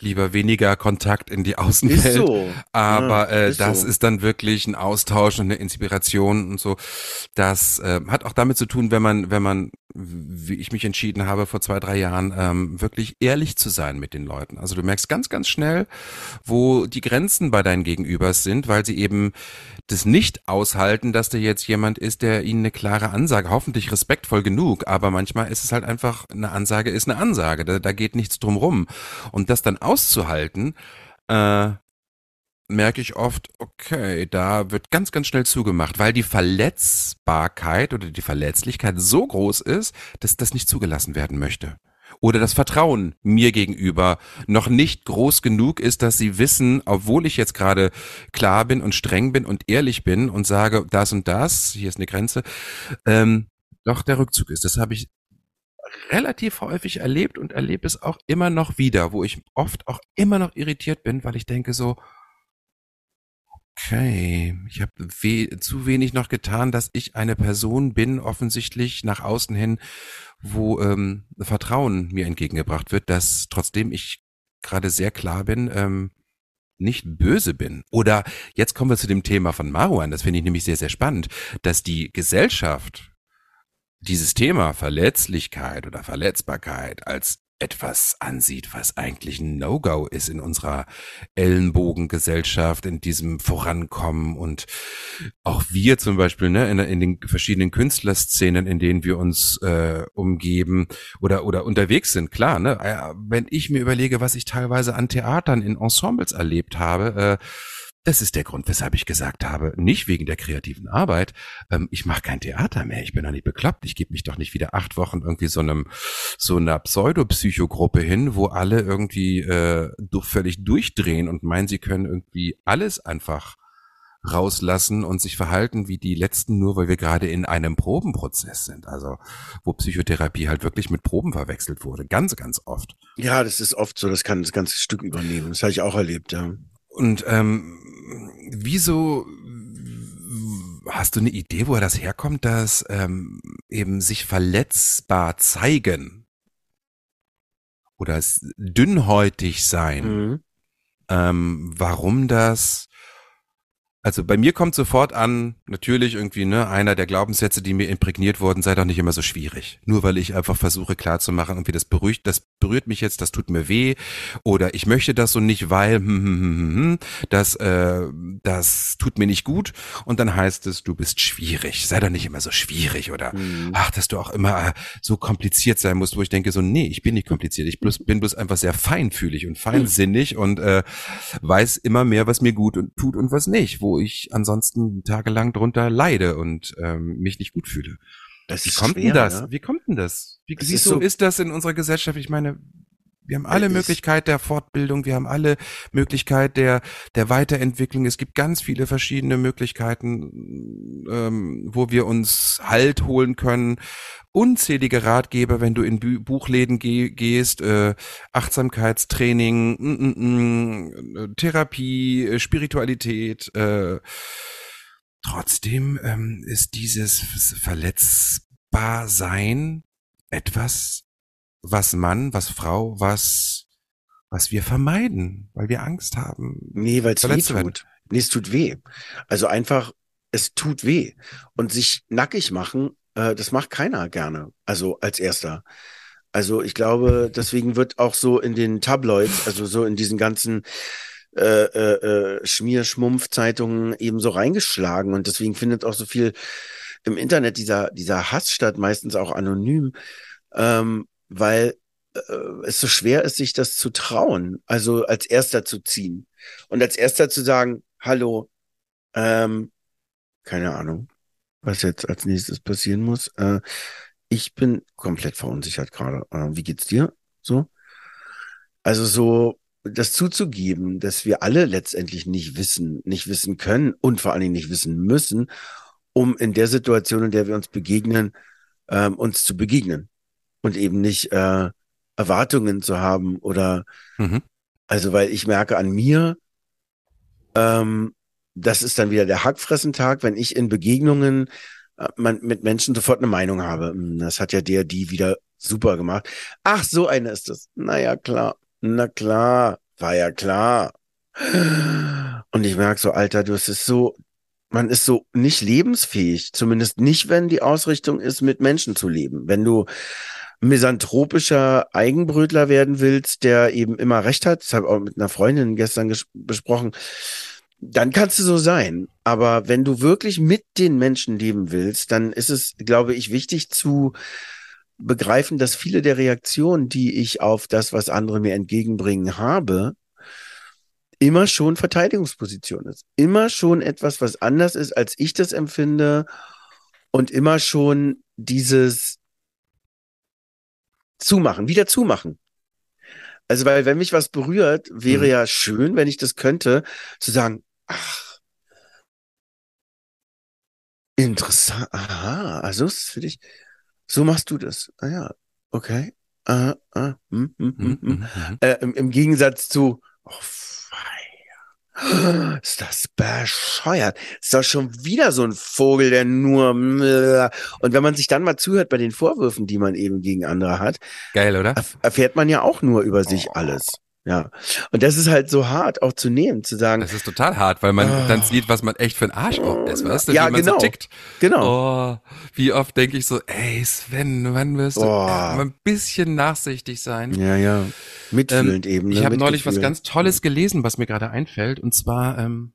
lieber weniger Kontakt in die Außenwelt. Ist so. Aber ja, äh, ist das so. ist dann wirklich ein Austausch und eine Inspiration und so. Das äh, hat auch damit zu tun, wenn man, wenn man, wie ich mich entschieden habe vor zwei, drei Jahren, ähm, wirklich ehrlich zu sein mit den Leuten. Also du merkst ganz, ganz schnell, wo die Grenzen bei deinen Gegenübers sind, weil sie eben das nicht aushalten, dass da jetzt jemand ist, der ihnen eine klare Ansage, hoffentlich respektvoll genug, aber manchmal ist es halt einfach, eine Ansage ist eine Ansage, da, da geht nichts drum rum. Und das dann auszuhalten, äh, merke ich oft, okay, da wird ganz, ganz schnell zugemacht, weil die Verletzbarkeit oder die Verletzlichkeit so groß ist, dass das nicht zugelassen werden möchte oder das Vertrauen mir gegenüber noch nicht groß genug ist, dass sie wissen, obwohl ich jetzt gerade klar bin und streng bin und ehrlich bin und sage, das und das, hier ist eine Grenze, ähm, doch der Rückzug ist. Das habe ich relativ häufig erlebt und erlebe es auch immer noch wieder, wo ich oft auch immer noch irritiert bin, weil ich denke so, Okay, ich habe we zu wenig noch getan, dass ich eine Person bin, offensichtlich nach außen hin, wo ähm, Vertrauen mir entgegengebracht wird, dass trotzdem ich gerade sehr klar bin, ähm, nicht böse bin. Oder jetzt kommen wir zu dem Thema von Marwan, das finde ich nämlich sehr, sehr spannend, dass die Gesellschaft dieses Thema Verletzlichkeit oder Verletzbarkeit als etwas ansieht, was eigentlich ein No-Go ist in unserer Ellenbogengesellschaft, in diesem Vorankommen und auch wir zum Beispiel, ne, in, in den verschiedenen Künstlerszenen, in denen wir uns äh, umgeben oder oder unterwegs sind, klar, ne, äh, wenn ich mir überlege, was ich teilweise an Theatern in Ensembles erlebt habe, äh, das ist der Grund, weshalb ich gesagt habe, nicht wegen der kreativen Arbeit, ähm, ich mache kein Theater mehr, ich bin doch nicht bekloppt, ich gebe mich doch nicht wieder acht Wochen irgendwie so einem so einer Pseudopsychogruppe hin, wo alle irgendwie äh, völlig durchdrehen und meinen, sie können irgendwie alles einfach rauslassen und sich verhalten wie die letzten nur, weil wir gerade in einem Probenprozess sind. Also wo Psychotherapie halt wirklich mit Proben verwechselt wurde. Ganz, ganz oft. Ja, das ist oft so, das kann das ganze Stück übernehmen. Das habe ich auch erlebt, ja. Und ähm, wieso hast du eine Idee, woher das herkommt, dass ähm, eben sich verletzbar zeigen oder dünnhäutig sein, mhm. ähm, warum das also bei mir kommt sofort an, natürlich irgendwie, ne, einer der Glaubenssätze, die mir imprägniert wurden, sei doch nicht immer so schwierig. Nur weil ich einfach versuche klarzumachen, irgendwie das beruhigt, das berührt mich jetzt, das tut mir weh, oder ich möchte das so nicht, weil, hm, hm, hm, hm, hm, das, äh, das tut mir nicht gut. Und dann heißt es, du bist schwierig. Sei doch nicht immer so schwierig, oder mhm. ach, dass du auch immer äh, so kompliziert sein musst, wo ich denke so, nee, ich bin nicht kompliziert. Ich bloß, bin bloß einfach sehr feinfühlig und feinsinnig und äh, weiß immer mehr, was mir gut und tut und was nicht, wo wo ich ansonsten tagelang drunter leide und ähm, mich nicht gut fühle. Das Wie kommt schwer, denn das? Ja? Wie kommt denn das? Wie, wieso ist, so ist das in unserer Gesellschaft? Ich meine, wir haben alle Möglichkeit der Fortbildung, wir haben alle Möglichkeit der, der Weiterentwicklung. Es gibt ganz viele verschiedene Möglichkeiten, ähm, wo wir uns Halt holen können. Unzählige Ratgeber, wenn du in Bu Buchläden geh gehst, äh, Achtsamkeitstraining, mm, mm, mm, Therapie, äh, Spiritualität. Äh, trotzdem ähm, ist dieses Verletzbarsein etwas, was Mann, was Frau, was, was wir vermeiden, weil wir Angst haben. Nee, weil es weh tut. Nee, es tut weh. Also einfach, es tut weh. Und sich nackig machen, äh, das macht keiner gerne. Also als erster. Also ich glaube, deswegen wird auch so in den Tabloids, also so in diesen ganzen äh, äh, äh Schmierschmumpfzeitungen eben so reingeschlagen und deswegen findet auch so viel im Internet dieser dieser Hass statt, meistens auch anonym, ähm, weil äh, es so schwer ist, sich das zu trauen, also als erster zu ziehen und als erster zu sagen, hallo, ähm, keine Ahnung, was jetzt als nächstes passieren muss. Äh, ich bin komplett verunsichert gerade. Äh, wie geht's dir? So? Also so das zuzugeben, dass wir alle letztendlich nicht wissen, nicht wissen können und vor allen Dingen nicht wissen müssen, um in der Situation, in der wir uns begegnen, ähm, uns zu begegnen und eben nicht äh, Erwartungen zu haben oder mhm. also weil ich merke an mir, ähm, das ist dann wieder der Hackfressentag, wenn ich in Begegnungen äh, man, mit Menschen sofort eine Meinung habe. Hm, das hat ja der, die wieder super gemacht. Ach, so eine ist es. Naja, klar. Na klar. War ja klar. Und ich merke so, Alter, du, es ist so, man ist so nicht lebensfähig. Zumindest nicht, wenn die Ausrichtung ist, mit Menschen zu leben. Wenn du misanthropischer Eigenbrötler werden willst, der eben immer recht hat, das habe ich auch mit einer Freundin gestern besprochen, dann kannst du so sein. Aber wenn du wirklich mit den Menschen leben willst, dann ist es, glaube ich, wichtig zu begreifen, dass viele der Reaktionen, die ich auf das, was andere mir entgegenbringen, habe, immer schon Verteidigungsposition ist. Immer schon etwas, was anders ist, als ich das empfinde. Und immer schon dieses, zumachen, wieder zumachen. Also, weil wenn mich was berührt, wäre mhm. ja schön, wenn ich das könnte, zu sagen, ach, interessant, aha, also ist es für dich, so machst du das. Ah ja, okay. Ah, ah, hm, hm, hm, hm. Mhm, mhm, mhm. Äh, im, im, Gegensatz zu, oh. Ist das bescheuert? Ist doch schon wieder so ein Vogel, der nur. Und wenn man sich dann mal zuhört bei den Vorwürfen, die man eben gegen andere hat, Geil, oder? erfährt man ja auch nur über sich alles. Ja. Und das ist halt so hart auch zu nehmen, zu sagen. Das ist total hart, weil man Ah. dann sieht, was man echt für ein Arschloch ist, weißt du, Ja, wie man genau. so tickt. Genau. Oh, wie oft denke ich so, ey Sven, wann wirst du Oh. mal ein bisschen nachsichtig sein? Ja, ja. Mitfühlend eben. Ne? Ähm, Ich habe neulich was ganz Tolles gelesen, was mir gerade einfällt, und zwar ähm,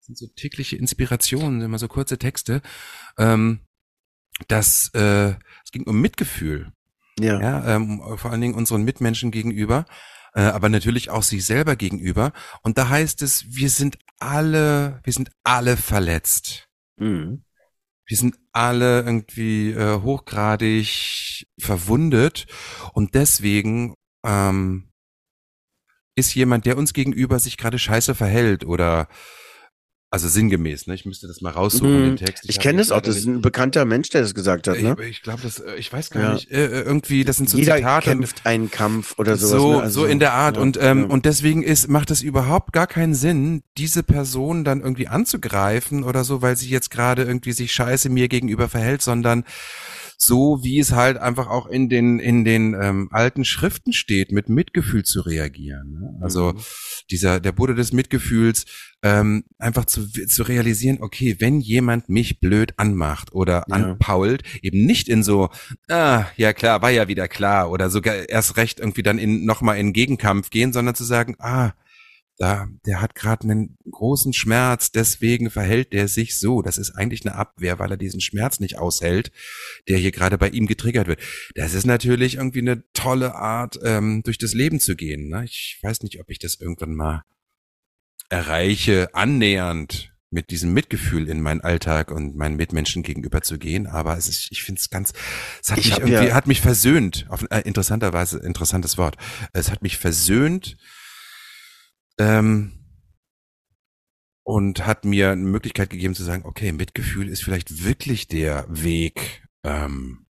sind so tägliche Inspirationen, immer so kurze Texte. Ähm, das äh, es ging um Mitgefühl, Ja. ja, ähm, vor allen Dingen unseren Mitmenschen gegenüber, äh, aber natürlich auch sich selber gegenüber. Und da heißt es, wir sind alle, wir sind alle verletzt. Mhm. Wir sind alle irgendwie äh, hochgradig verwundet und deswegen ähm, ist jemand, der uns gegenüber sich gerade scheiße verhält oder also sinngemäß, ne? Ich müsste das mal raussuchen, Mhm. den Text. Ich hab kenne das auch. Das ist ein bekannter Mensch, der das gesagt hat. Ne? Ich, ich glaube, das, äh, ich weiß gar Ja. nicht. Äh, äh, irgendwie, das sind so Jeder Zitate. kämpft einen Kampf oder sowas. so, ne? Also, so in der Art. ja, und, ähm, ja. und deswegen ist, macht es überhaupt gar keinen Sinn, diese Person dann irgendwie anzugreifen oder so, weil sie jetzt gerade irgendwie sich scheiße mir gegenüber verhält, sondern so wie es halt einfach auch in den in den ähm, alten Schriften steht, mit Mitgefühl zu reagieren. Ne? Also Mhm. dieser der Bude des Mitgefühls ähm, einfach zu zu realisieren, okay, wenn jemand mich blöd anmacht oder Ja. anpault, eben nicht in so ah ja klar war ja wieder klar oder sogar erst recht irgendwie dann in noch mal in Gegenkampf gehen, sondern zu sagen ah da, der hat gerade einen großen Schmerz, deswegen verhält der sich so. Das ist eigentlich eine Abwehr, weil er diesen Schmerz nicht aushält, der hier gerade bei ihm getriggert wird. Das ist natürlich irgendwie eine tolle Art, ähm, durch das Leben zu gehen. Ne? Ich weiß nicht, ob ich das irgendwann mal erreiche, annähernd mit diesem Mitgefühl in meinen Alltag und meinen Mitmenschen gegenüber zu gehen, aber es ist, ich finde es ganz, es hat Ich mich irgendwie, ja- hat mich versöhnt, auf äh, interessanterweise, interessantes Wort. Es hat mich versöhnt, ähm, und hat mir eine Möglichkeit gegeben zu sagen, okay, Mitgefühl ist vielleicht wirklich der Weg ähm,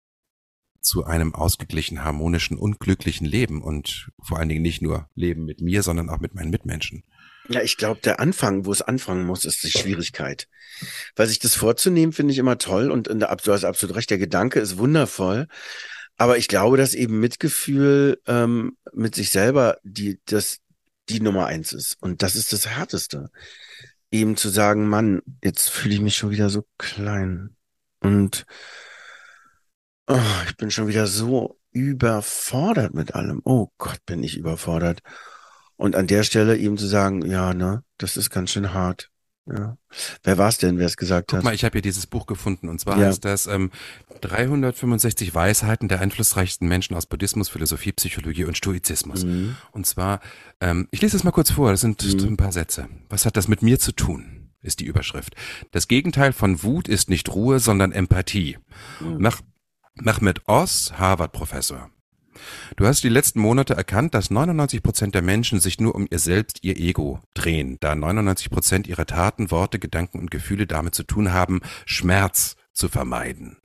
zu einem ausgeglichen, harmonischen und glücklichen Leben und vor allen Dingen nicht nur Leben mit mir, sondern auch mit meinen Mitmenschen. Ja, ich glaube, der Anfang, wo es anfangen muss, ist die Schwierigkeit. Weil sich das vorzunehmen, finde ich immer toll und in der, du hast absolut recht, der Gedanke ist wundervoll. Aber ich glaube, dass eben Mitgefühl ähm, mit sich selber die, das, die Nummer eins ist. Und das ist das Härteste. Eben zu sagen, Mann, jetzt fühle ich mich schon wieder so klein. Und oh, ich bin schon wieder so überfordert mit allem. Oh Gott, bin ich überfordert. Und an der Stelle eben zu sagen, ja, ne, das ist ganz schön hart. Ja. Wer war es denn, wer es gesagt Guck hat? mal, ich habe hier dieses Buch gefunden und zwar Ja. heißt das ähm, 365 Weisheiten der einflussreichsten Menschen aus Buddhismus, Philosophie, Psychologie und Stoizismus. Mhm. Und zwar, ähm, ich lese es mal kurz vor, das sind Mhm. ein paar Sätze. Was hat das mit mir zu tun? Ist die Überschrift. Das Gegenteil von Wut ist nicht Ruhe, sondern Empathie. Mhm. Nach Mehmet Oz, Harvard-Professor. Du hast die letzten Monate erkannt, dass 99 Prozent der Menschen sich nur um ihr selbst, ihr Ego drehen, da 99 Prozent ihrer Taten, Worte, Gedanken und Gefühle damit zu tun haben, Schmerz zu vermeiden.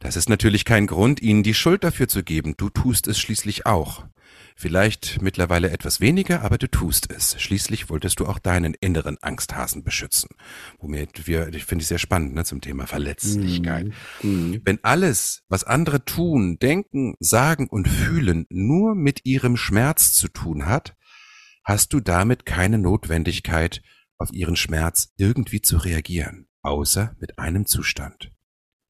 Das ist natürlich kein Grund, ihnen die Schuld dafür zu geben. Du tust es schließlich auch. Vielleicht mittlerweile etwas weniger, aber du tust es. Schließlich wolltest du auch deinen inneren Angsthasen beschützen. Womit wir, ich finde ich sehr spannend, ne, zum Thema Verletzlichkeit. Mhm. Wenn alles, was andere tun, denken, sagen und fühlen, nur mit ihrem Schmerz zu tun hat, hast du damit keine Notwendigkeit, auf ihren Schmerz irgendwie zu reagieren, außer mit einem Zustand.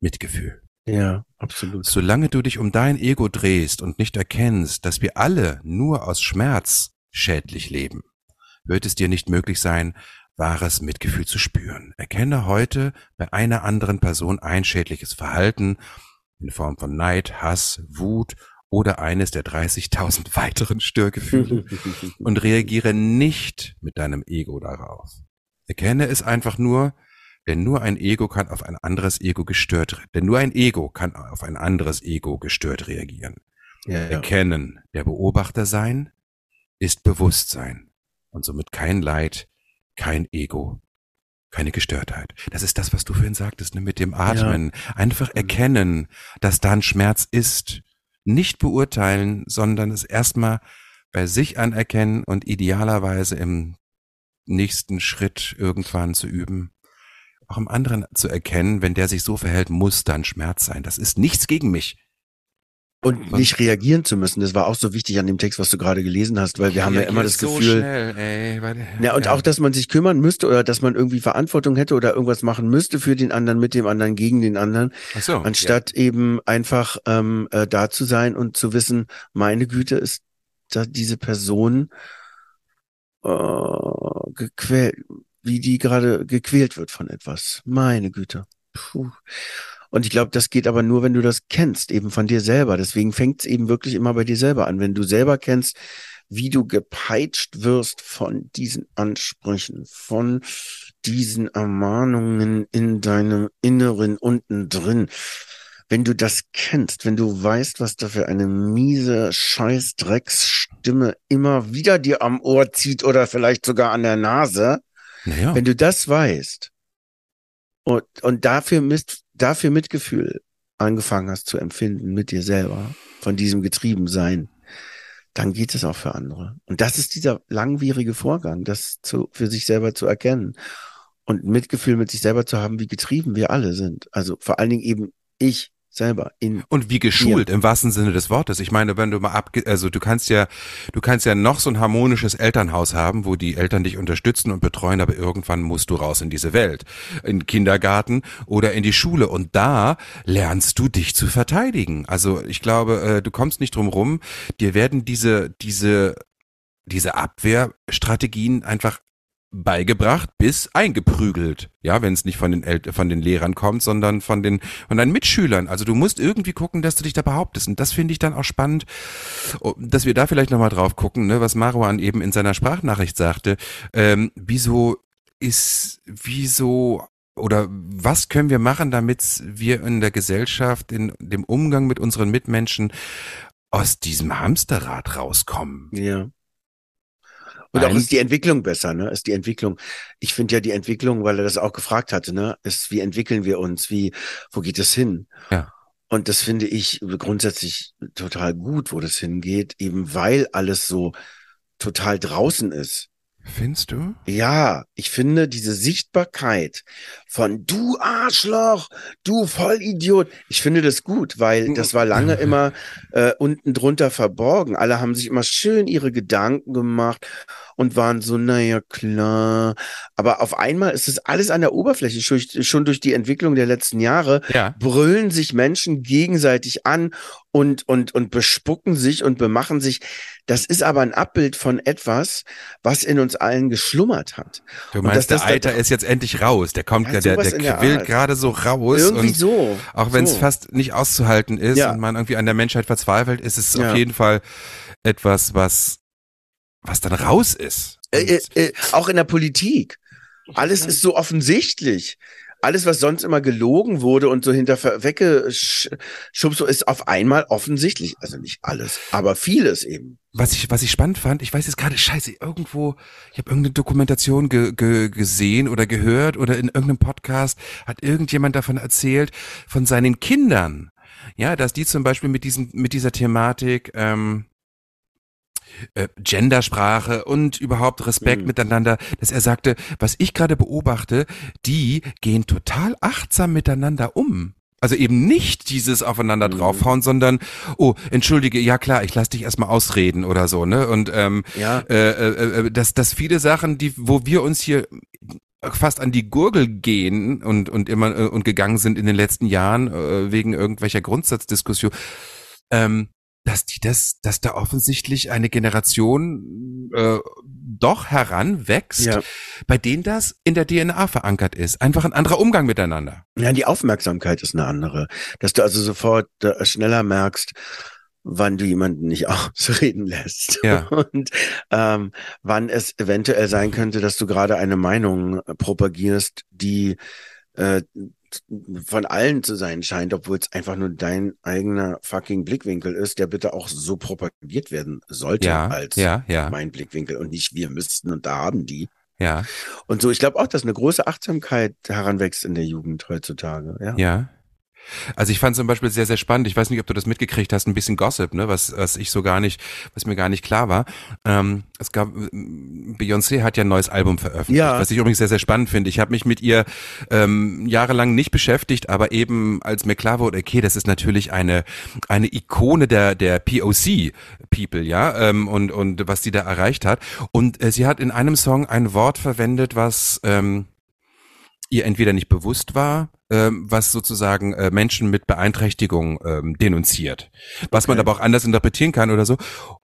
Mitgefühl. Ja, absolut. Solange du dich um dein Ego drehst und nicht erkennst, dass wir alle nur aus Schmerz schädlich leben, wird es dir nicht möglich sein, wahres Mitgefühl zu spüren. Erkenne heute bei einer anderen Person ein schädliches Verhalten in Form von Neid, Hass, Wut oder eines der 30.000 weiteren Störgefühle und reagiere nicht mit deinem Ego darauf. Erkenne es einfach nur, denn nur ein Ego kann auf ein anderes Ego gestört, denn nur ein Ego kann auf ein anderes Ego gestört reagieren. ja, ja. Erkennen, der Beobachter sein, ist Bewusstsein und somit kein Leid, kein Ego, keine Gestörtheit. Das ist das, was du vorhin sagtest, ne, mit dem Atmen. Einfach erkennen, dass da ein Schmerz ist. Nicht beurteilen, sondern es erstmal bei sich anerkennen und idealerweise im nächsten Schritt irgendwann zu üben, auch im anderen zu erkennen, wenn der sich so verhält, muss dann Schmerz sein. Das ist nichts gegen mich. Und nicht reagieren zu müssen, das war auch so wichtig an dem Text, was du gerade gelesen hast, weil wir haben ja immer das so Gefühl, Schnell, ey, weil, ja, und auch, dass man sich kümmern müsste oder dass man irgendwie Verantwortung hätte oder irgendwas machen müsste für den anderen, mit dem anderen, gegen den anderen, Ach so, anstatt eben einfach ähm, äh, da zu sein und zu wissen, meine Güte ist da diese Person äh, gequält, wie die gerade gequält wird von etwas. Meine Güte. Puh. Und ich glaube, das geht aber nur, wenn du das kennst, eben von dir selber. Deswegen fängt es eben wirklich immer bei dir selber an. Wenn du selber kennst, wie du gepeitscht wirst von diesen Ansprüchen, von diesen Ermahnungen in deinem Inneren unten drin. Wenn du das kennst, wenn du weißt, was da für eine miese Scheißdrecksstimme immer wieder dir am Ohr zieht oder vielleicht sogar an der Nase, Naja. wenn du das weißt und, und dafür, mit, dafür Mitgefühl angefangen hast zu empfinden mit dir selber, von diesem Getriebensein, dann geht es auch für andere. Und das ist dieser langwierige Vorgang, das zu, für sich selber zu erkennen und Mitgefühl mit sich selber zu haben, wie getrieben wir alle sind. Also vor allen Dingen eben ich selber in Und wie geschult im wahrsten Sinne des Wortes. Ich meine, wenn du mal abge also du kannst ja, du kannst ja noch so ein harmonisches Elternhaus haben, wo die Eltern dich unterstützen und betreuen, aber irgendwann musst du raus in diese Welt, in den Kindergarten oder in die Schule und da lernst du dich zu verteidigen. Also ich glaube, äh, du kommst nicht drum rum. Dir werden diese diese diese Abwehrstrategien einfach beigebracht bis eingeprügelt. Ja, wenn es nicht von den El von den Lehrern kommt, sondern von den von deinen Mitschülern. Also du musst irgendwie gucken, dass du dich da behauptest. Und das finde ich dann auch spannend, oh, dass wir da vielleicht nochmal drauf gucken, ne, was Marwan eben in seiner Sprachnachricht sagte. Ähm, wieso ist, wieso oder was können wir machen, damit wir in der Gesellschaft, in dem Umgang mit unseren Mitmenschen aus diesem Hamsterrad rauskommen? Ja. Und auch ist die Entwicklung besser, ne? Ist die Entwicklung. Ich finde ja die Entwicklung, weil er das auch gefragt hatte, ne? Ist, wie entwickeln wir uns? Wie, wo geht es hin? Ja. Und das finde ich grundsätzlich total gut, wo das hingeht, eben weil alles so total draußen ist. Findest du? Ja, ich finde diese Sichtbarkeit von du Arschloch, du Vollidiot, ich finde das gut, weil das war lange immer äh, unten drunter verborgen. Alle haben sich immer schön ihre Gedanken gemacht und waren so, naja, klar. Aber auf einmal ist es alles an der Oberfläche, schon, durch die Entwicklung der letzten Jahre Ja. brüllen sich Menschen gegenseitig an und, und, und bespucken sich und bemachen sich. Das ist aber ein Abbild von etwas, was in uns allen geschlummert hat. Du meinst, der da- ist jetzt endlich raus. Der kommt, Ja, der, der, der quillt gerade so raus. Irgendwie und so. Auch wenn es so. fast nicht auszuhalten ist Ja. und man irgendwie an der Menschheit verzweifelt, ist es Ja. auf jeden Fall etwas, was, was dann raus ist. Äh, äh, äh, auch in der Politik. Alles ist so offensichtlich. Alles, was sonst immer gelogen wurde und so hinter weggeschubst, ist auf einmal offensichtlich. Also nicht alles, aber vieles eben. Was ich, was ich spannend fand, ich weiß jetzt gerade, scheiße, irgendwo, ich habe irgendeine Dokumentation ge, ge, gesehen oder gehört oder in irgendeinem Podcast hat irgendjemand davon erzählt, von seinen Kindern. Ja, dass die zum Beispiel mit diesem, mit dieser Thematik, ähm, äh, Gendersprache und überhaupt Respekt Mhm. miteinander, dass er sagte, was ich gerade beobachte, die gehen total achtsam miteinander um. Also eben nicht dieses aufeinander Mhm. draufhauen, sondern, oh, entschuldige, ja klar, ich lass dich erstmal ausreden oder so, ne? Und ähm, Ja. äh, äh, äh, dass, dass viele Sachen, die, wo wir uns hier fast an die Gurgel gehen und, und immer äh, und gegangen sind in den letzten Jahren äh, wegen irgendwelcher Grundsatzdiskussion, ähm, dass die das, dass da offensichtlich eine Generation äh, doch heranwächst, Ja. bei denen das in der DNA verankert ist. Einfach ein anderer Umgang miteinander. Ja, die Aufmerksamkeit ist eine andere. Dass du also sofort äh, schneller merkst, wann du jemanden nicht ausreden lässt. Ja. Und ähm, wann es eventuell sein könnte, dass du gerade eine Meinung äh, propagierst, die äh, von allen zu sein scheint, obwohl es einfach nur dein eigener fucking Blickwinkel ist, der bitte auch so propagiert werden sollte Ja, als ja, ja, mein Blickwinkel und nicht wir müssten und da haben die. ja, Und so, ich glaube auch, dass eine große Achtsamkeit heranwächst in der Jugend heutzutage. Ja. ja. Also ich fand zum Beispiel sehr, sehr spannend. Ich weiß nicht, ob du das mitgekriegt hast, ein bisschen Gossip, ne, was, was ich so gar nicht, was mir gar nicht klar war. Ähm, es gab, Beyoncé hat ja ein neues Album veröffentlicht, Ja. was ich übrigens sehr, sehr spannend finde. Ich habe mich mit ihr ähm, jahrelang nicht beschäftigt, aber eben als mir klar wurde, okay, das ist natürlich eine, eine Ikone der, der POC People, ja, ähm, und, und was die da erreicht hat. Und äh, sie hat in einem Song ein Wort verwendet, was ähm, ihr entweder nicht bewusst war, ähm, was sozusagen äh, Menschen mit Beeinträchtigung ähm, denunziert, was man Okay. aber auch anders interpretieren kann oder so.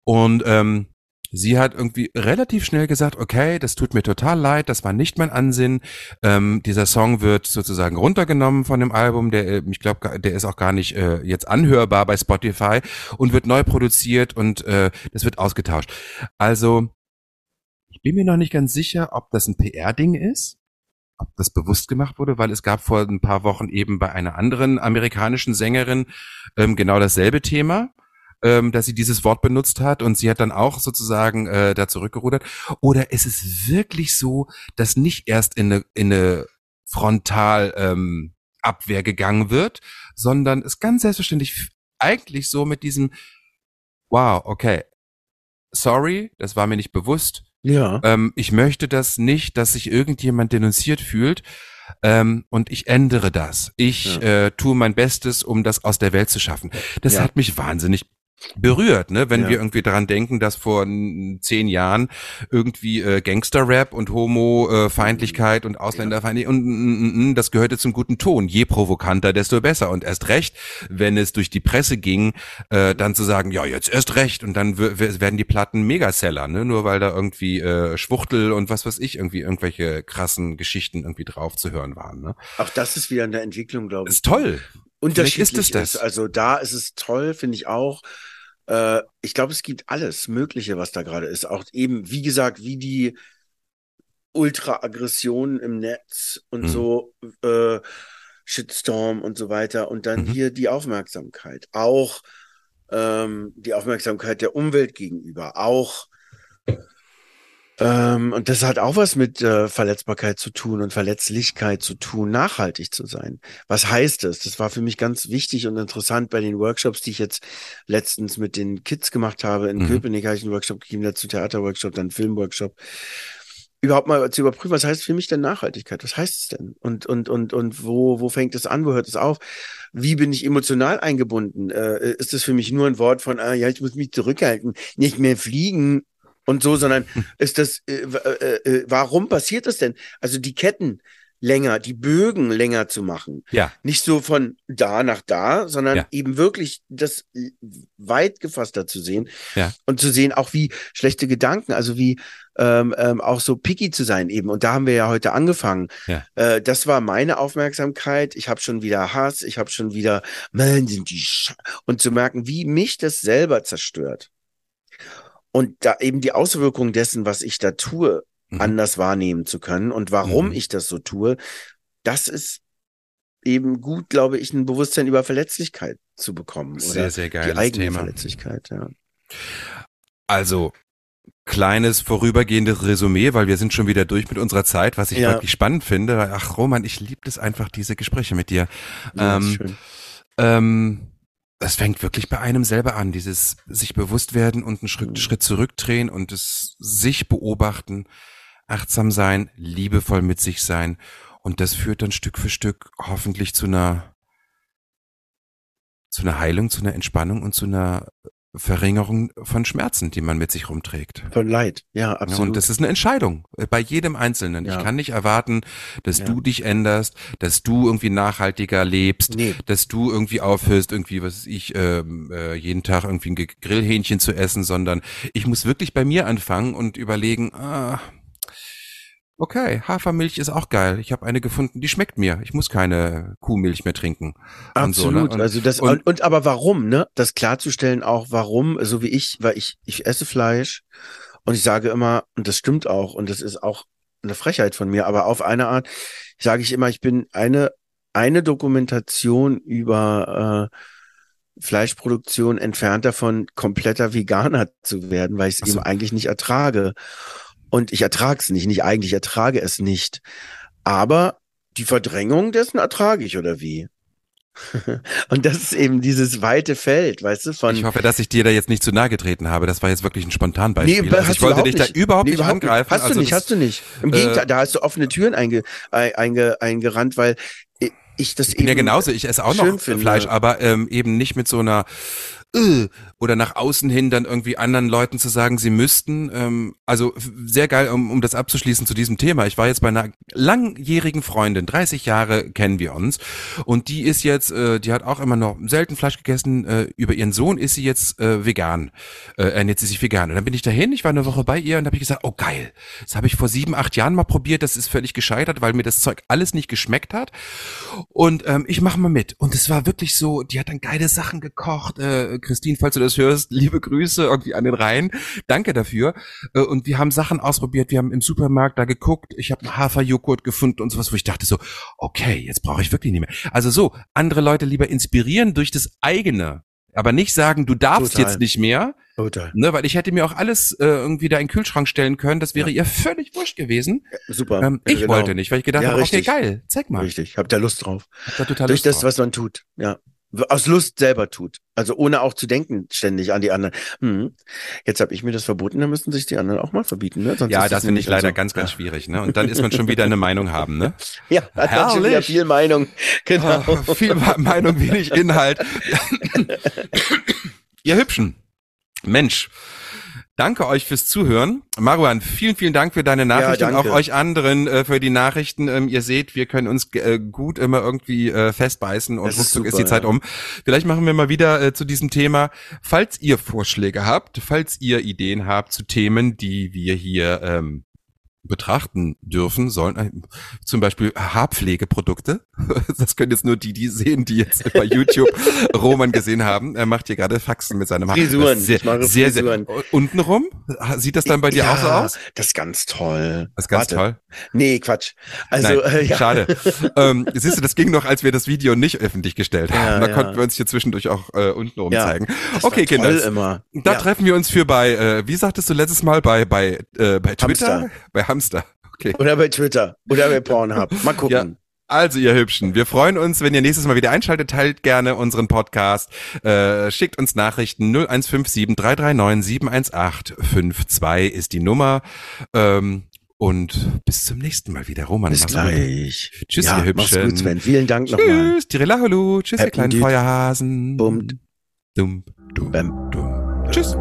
Und ähm, sie hat irgendwie relativ schnell gesagt, okay, das tut mir total leid, das war nicht mein Ansinnen. Ähm, dieser Song wird sozusagen runtergenommen von dem Album, der, äh, ich glaube, der ist auch gar nicht äh, jetzt anhörbar bei Spotify und wird neu produziert und äh, das wird ausgetauscht. Also ich bin mir noch nicht ganz sicher, ob das ein PR-Ding ist ob das bewusst gemacht wurde, weil es gab vor ein paar Wochen eben bei einer anderen amerikanischen Sängerin ähm, genau dasselbe Thema, ähm, dass sie dieses Wort benutzt hat und sie hat dann auch sozusagen äh, da zurückgerudert. Oder ist es wirklich so, dass nicht erst in eine, in eine Frontal ähm, Abwehr gegangen wird, sondern es ganz selbstverständlich eigentlich so mit diesem Wow, okay, sorry, das war mir nicht bewusst, Ja. ähm, ich möchte das nicht, dass sich irgendjemand denunziert fühlt. Ähm, und ich ändere das. Ich äh, tue mein Bestes, um das aus der Welt zu schaffen. Das Ja. hat mich wahnsinnig berührt, ne? Wenn Ja. wir irgendwie daran denken, dass vor n- zehn Jahren irgendwie äh, Gangster-Rap und Homo-Feindlichkeit und Ausländerfeindlichkeit und mm, mm, mm, das gehörte zum guten Ton. Je provokanter, desto besser. Und erst recht, wenn es durch die Presse ging, äh, dann zu sagen, ja, jetzt erst recht. Und dann werden die Platten Megaseller, ne? Nur weil da irgendwie äh, Schwuchtel und was weiß ich, irgendwie irgendwelche krassen Geschichten irgendwie drauf zu hören waren. Ne? Auch das ist wieder eine Entwicklung, glaube ich. ist toll. Unterschiedlich Vielleicht ist es das. Also da ist es toll, finde ich auch. Äh, ich glaube, es gibt alles Mögliche, was da gerade ist. Auch eben, wie gesagt, wie die Ultra-Aggression im Netz und Mhm. so, äh, Shitstorm und so weiter. Und dann Mhm. hier die Aufmerksamkeit. Auch ähm, die Aufmerksamkeit der Umwelt gegenüber. Auch ähm, und das hat auch was mit äh, Verletzbarkeit zu tun und Verletzlichkeit zu tun, nachhaltig zu sein. Was heißt das? Das war für mich ganz wichtig und interessant bei den Workshops, die ich jetzt letztens mit den Kids gemacht habe. In Mhm. Köpenick habe ich einen Workshop gegeben, dazu Theaterworkshop, dann Filmworkshop. Überhaupt mal zu überprüfen, was heißt für mich denn Nachhaltigkeit? Was heißt es denn? Und, und, und, und wo, wo fängt es an? Wo hört es auf? Wie bin ich emotional eingebunden? Äh, ist es für mich nur ein Wort von, ah, ja, ich muss mich zurückhalten, nicht mehr fliegen und so, sondern ist das, äh, äh, äh, warum passiert das denn? Also die Ketten länger, die Bögen länger zu machen. Ja. Nicht so von da nach da, sondern Ja. eben wirklich das weit gefasster zu sehen Ja. und zu sehen, auch wie schlechte Gedanken, also wie ähm, ähm, auch so picky zu sein eben. Und da haben wir ja heute angefangen. Ja. Äh, das war meine Aufmerksamkeit. Ich habe schon wieder Hass, ich habe schon wieder, man, sind die Sch und zu merken, wie mich das selber zerstört. Und da eben die Auswirkungen dessen, was ich da tue, Mhm. anders wahrnehmen zu können und warum Mhm. ich das so tue, das ist eben gut, glaube ich, ein Bewusstsein über Verletzlichkeit zu bekommen. Sehr, oder sehr die geiles eigene Thema. Verletzlichkeit, ja. Also, kleines vorübergehendes Resümee, weil wir sind schon wieder durch mit unserer Zeit, was ich Ja. wirklich spannend finde. Ach, Roman, ich liebe es einfach, diese Gespräche mit dir. ja Ähm, schön. Ähm, es fängt wirklich bei einem selber an, dieses sich bewusst werden und einen Schritt, Mhm. Schritt zurückdrehen und es sich beobachten, achtsam sein, liebevoll mit sich sein. Und das führt dann Stück für Stück hoffentlich zu einer, zu einer Heilung, zu einer Entspannung und zu einer Verringerung von Schmerzen, die man mit sich rumträgt. Von Leid, ja, absolut. und das ist eine Entscheidung äh, bei jedem Einzelnen. Ja. Ich kann nicht erwarten, dass Ja. du dich änderst, dass du irgendwie nachhaltiger lebst, nee, dass du irgendwie aufhörst, irgendwie, was weiß ich, ähm, äh, jeden Tag irgendwie ein Grillhähnchen zu essen, sondern ich muss wirklich bei mir anfangen und überlegen, ah, okay, Hafermilch ist auch geil. Ich habe eine gefunden, die schmeckt mir. Ich muss keine Kuhmilch mehr trinken. Und so, ne? absolut. Und- also das und- und, aber warum, ne? Das klarzustellen auch, warum, so wie ich, weil ich ich esse Fleisch und ich sage immer und das stimmt auch und das ist auch eine Frechheit von mir, aber auf eine Art sage ich immer, ich bin eine eine Dokumentation über äh, Fleischproduktion entfernt davon, kompletter Veganer zu werden, weil ich es so. eben eigentlich nicht ertrage. Und ich ertrage es nicht, nicht eigentlich ertrage es nicht. Aber die Verdrängung dessen ertrage ich, oder wie? Und das ist eben dieses weite Feld, weißt du, von. Ich hoffe, dass ich dir da jetzt nicht zu nahe getreten habe. Das war jetzt wirklich ein Spontanbeispiel. Nee, also ich wollte dich da nicht. überhaupt Nee, nicht überhaupt angreifen. Hast also du nicht, hast du nicht. Im äh, Gegenteil, da hast du offene Türen einge, ein- einge, eingerannt, weil ich das Ich eben ja genauso, ich esse auch noch finde. Fleisch, aber ähm, eben nicht mit so einer äh, oder nach außen hin dann irgendwie anderen Leuten zu sagen, sie müssten. Ähm, also sehr geil, um, um das abzuschließen zu diesem Thema. Ich war jetzt bei einer langjährigen Freundin, 30 Jahre kennen wir uns und die ist jetzt, äh, die hat auch immer noch selten Fleisch gegessen. Äh, über ihren Sohn ist sie jetzt äh, vegan, äh, ernährt sie sich vegan. Und dann bin ich dahin, ich war eine Woche bei ihr und habe ich gesagt, oh geil, das habe ich vor sieben, acht Jahren mal probiert, das ist völlig gescheitert, weil mir das Zeug alles nicht geschmeckt hat. Und ähm, ich mache mal mit. Und es war wirklich so, die hat dann geile Sachen gekocht. Äh, Christine, falls du das hörst, liebe Grüße irgendwie an den Rhein. Danke dafür. Äh, und wir haben Sachen ausprobiert. Wir haben im Supermarkt da geguckt. Ich habe einen Haferjoghurt gefunden und sowas, wo ich dachte so, okay, jetzt brauche ich wirklich nicht mehr. Also so, andere Leute lieber inspirieren durch das eigene. Aber nicht sagen, du darfst Total. jetzt nicht mehr, Total. ne, weil ich hätte mir auch alles äh, irgendwie da in den Kühlschrank stellen können. Das wäre ihr völlig wurscht gewesen. Super. Ähm, Ja, ich genau. wollte nicht, weil ich gedacht Ja, habe, okay, geil, zeig mal. Richtig, habt da Lust drauf. Hab da total Durch Lust das, drauf. was man tut, ja. Aus Lust selber tut. Also ohne auch zu denken ständig an die anderen. Hm. Jetzt habe ich mir das verboten, dann müssen sich die anderen auch mal verbieten. Ne? Sonst Ja, ist das finde ich leider also- ganz, ganz schwierig, ne? Und dann ist man schon wieder eine Meinung haben, ne? Ja, hat dann schon wieder Herrlich. viel Meinung. Genau. Ah, Viel Meinung, wenig Inhalt. Ihr Hübschen. Mensch. Danke euch fürs Zuhören. Maruan, vielen, vielen Dank für deine Nachrichten. danke. auch euch anderen äh, für die Nachrichten. Ähm, ihr seht, wir können uns äh, gut immer irgendwie äh, festbeißen und ist ruckzuck ist, super, die Zeit ja. um. Vielleicht machen wir mal wieder äh, zu diesem Thema. Falls ihr Vorschläge habt, falls ihr Ideen habt zu Themen, die wir hier ähm, betrachten dürfen sollen, zum Beispiel Haarpflegeprodukte. Das können jetzt nur die, die sehen, die jetzt bei YouTube Roman gesehen haben. Er macht hier gerade Faxen mit seinem Haar. Frisuren. Sehr, Ich mache sehr, Frisuren. sehr. Untenrum? Sieht das dann bei dir auch so aus? Das ist ganz toll. Das ist ganz Warte. toll. Nee, Quatsch. Also, Nein, äh, ja. schade. ähm, siehst du, das ging noch, als wir das Video nicht öffentlich gestellt haben. Ja, da ja. konnten wir uns hier zwischendurch auch äh, untenrum Ja, zeigen. Okay, Kinder. immer. Da treffen wir uns für bei, äh, wie sagtest du letztes Mal, bei, bei, äh, bei Twitter? Hamster. Bei Hamster. Okay. Oder bei Twitter. Oder bei Pornhub. Mal gucken. Also ihr Hübschen, wir freuen uns, wenn ihr nächstes Mal wieder einschaltet, teilt gerne unseren Podcast, äh, schickt uns Nachrichten 0157 339 718 52 ist die Nummer ähm, und bis zum nächsten Mal wieder. Roman, Bis mach's gut. gleich. Tschüss, ja, ihr Mach's Hübschen. gut, Sven. Vielen Dank nochmal. Tschüss, Tirelaholu, tschüss, ihr Happy kleinen. Feuerhasen. Bummt. Dumm, dumm, Bam. dumm. Tschüss.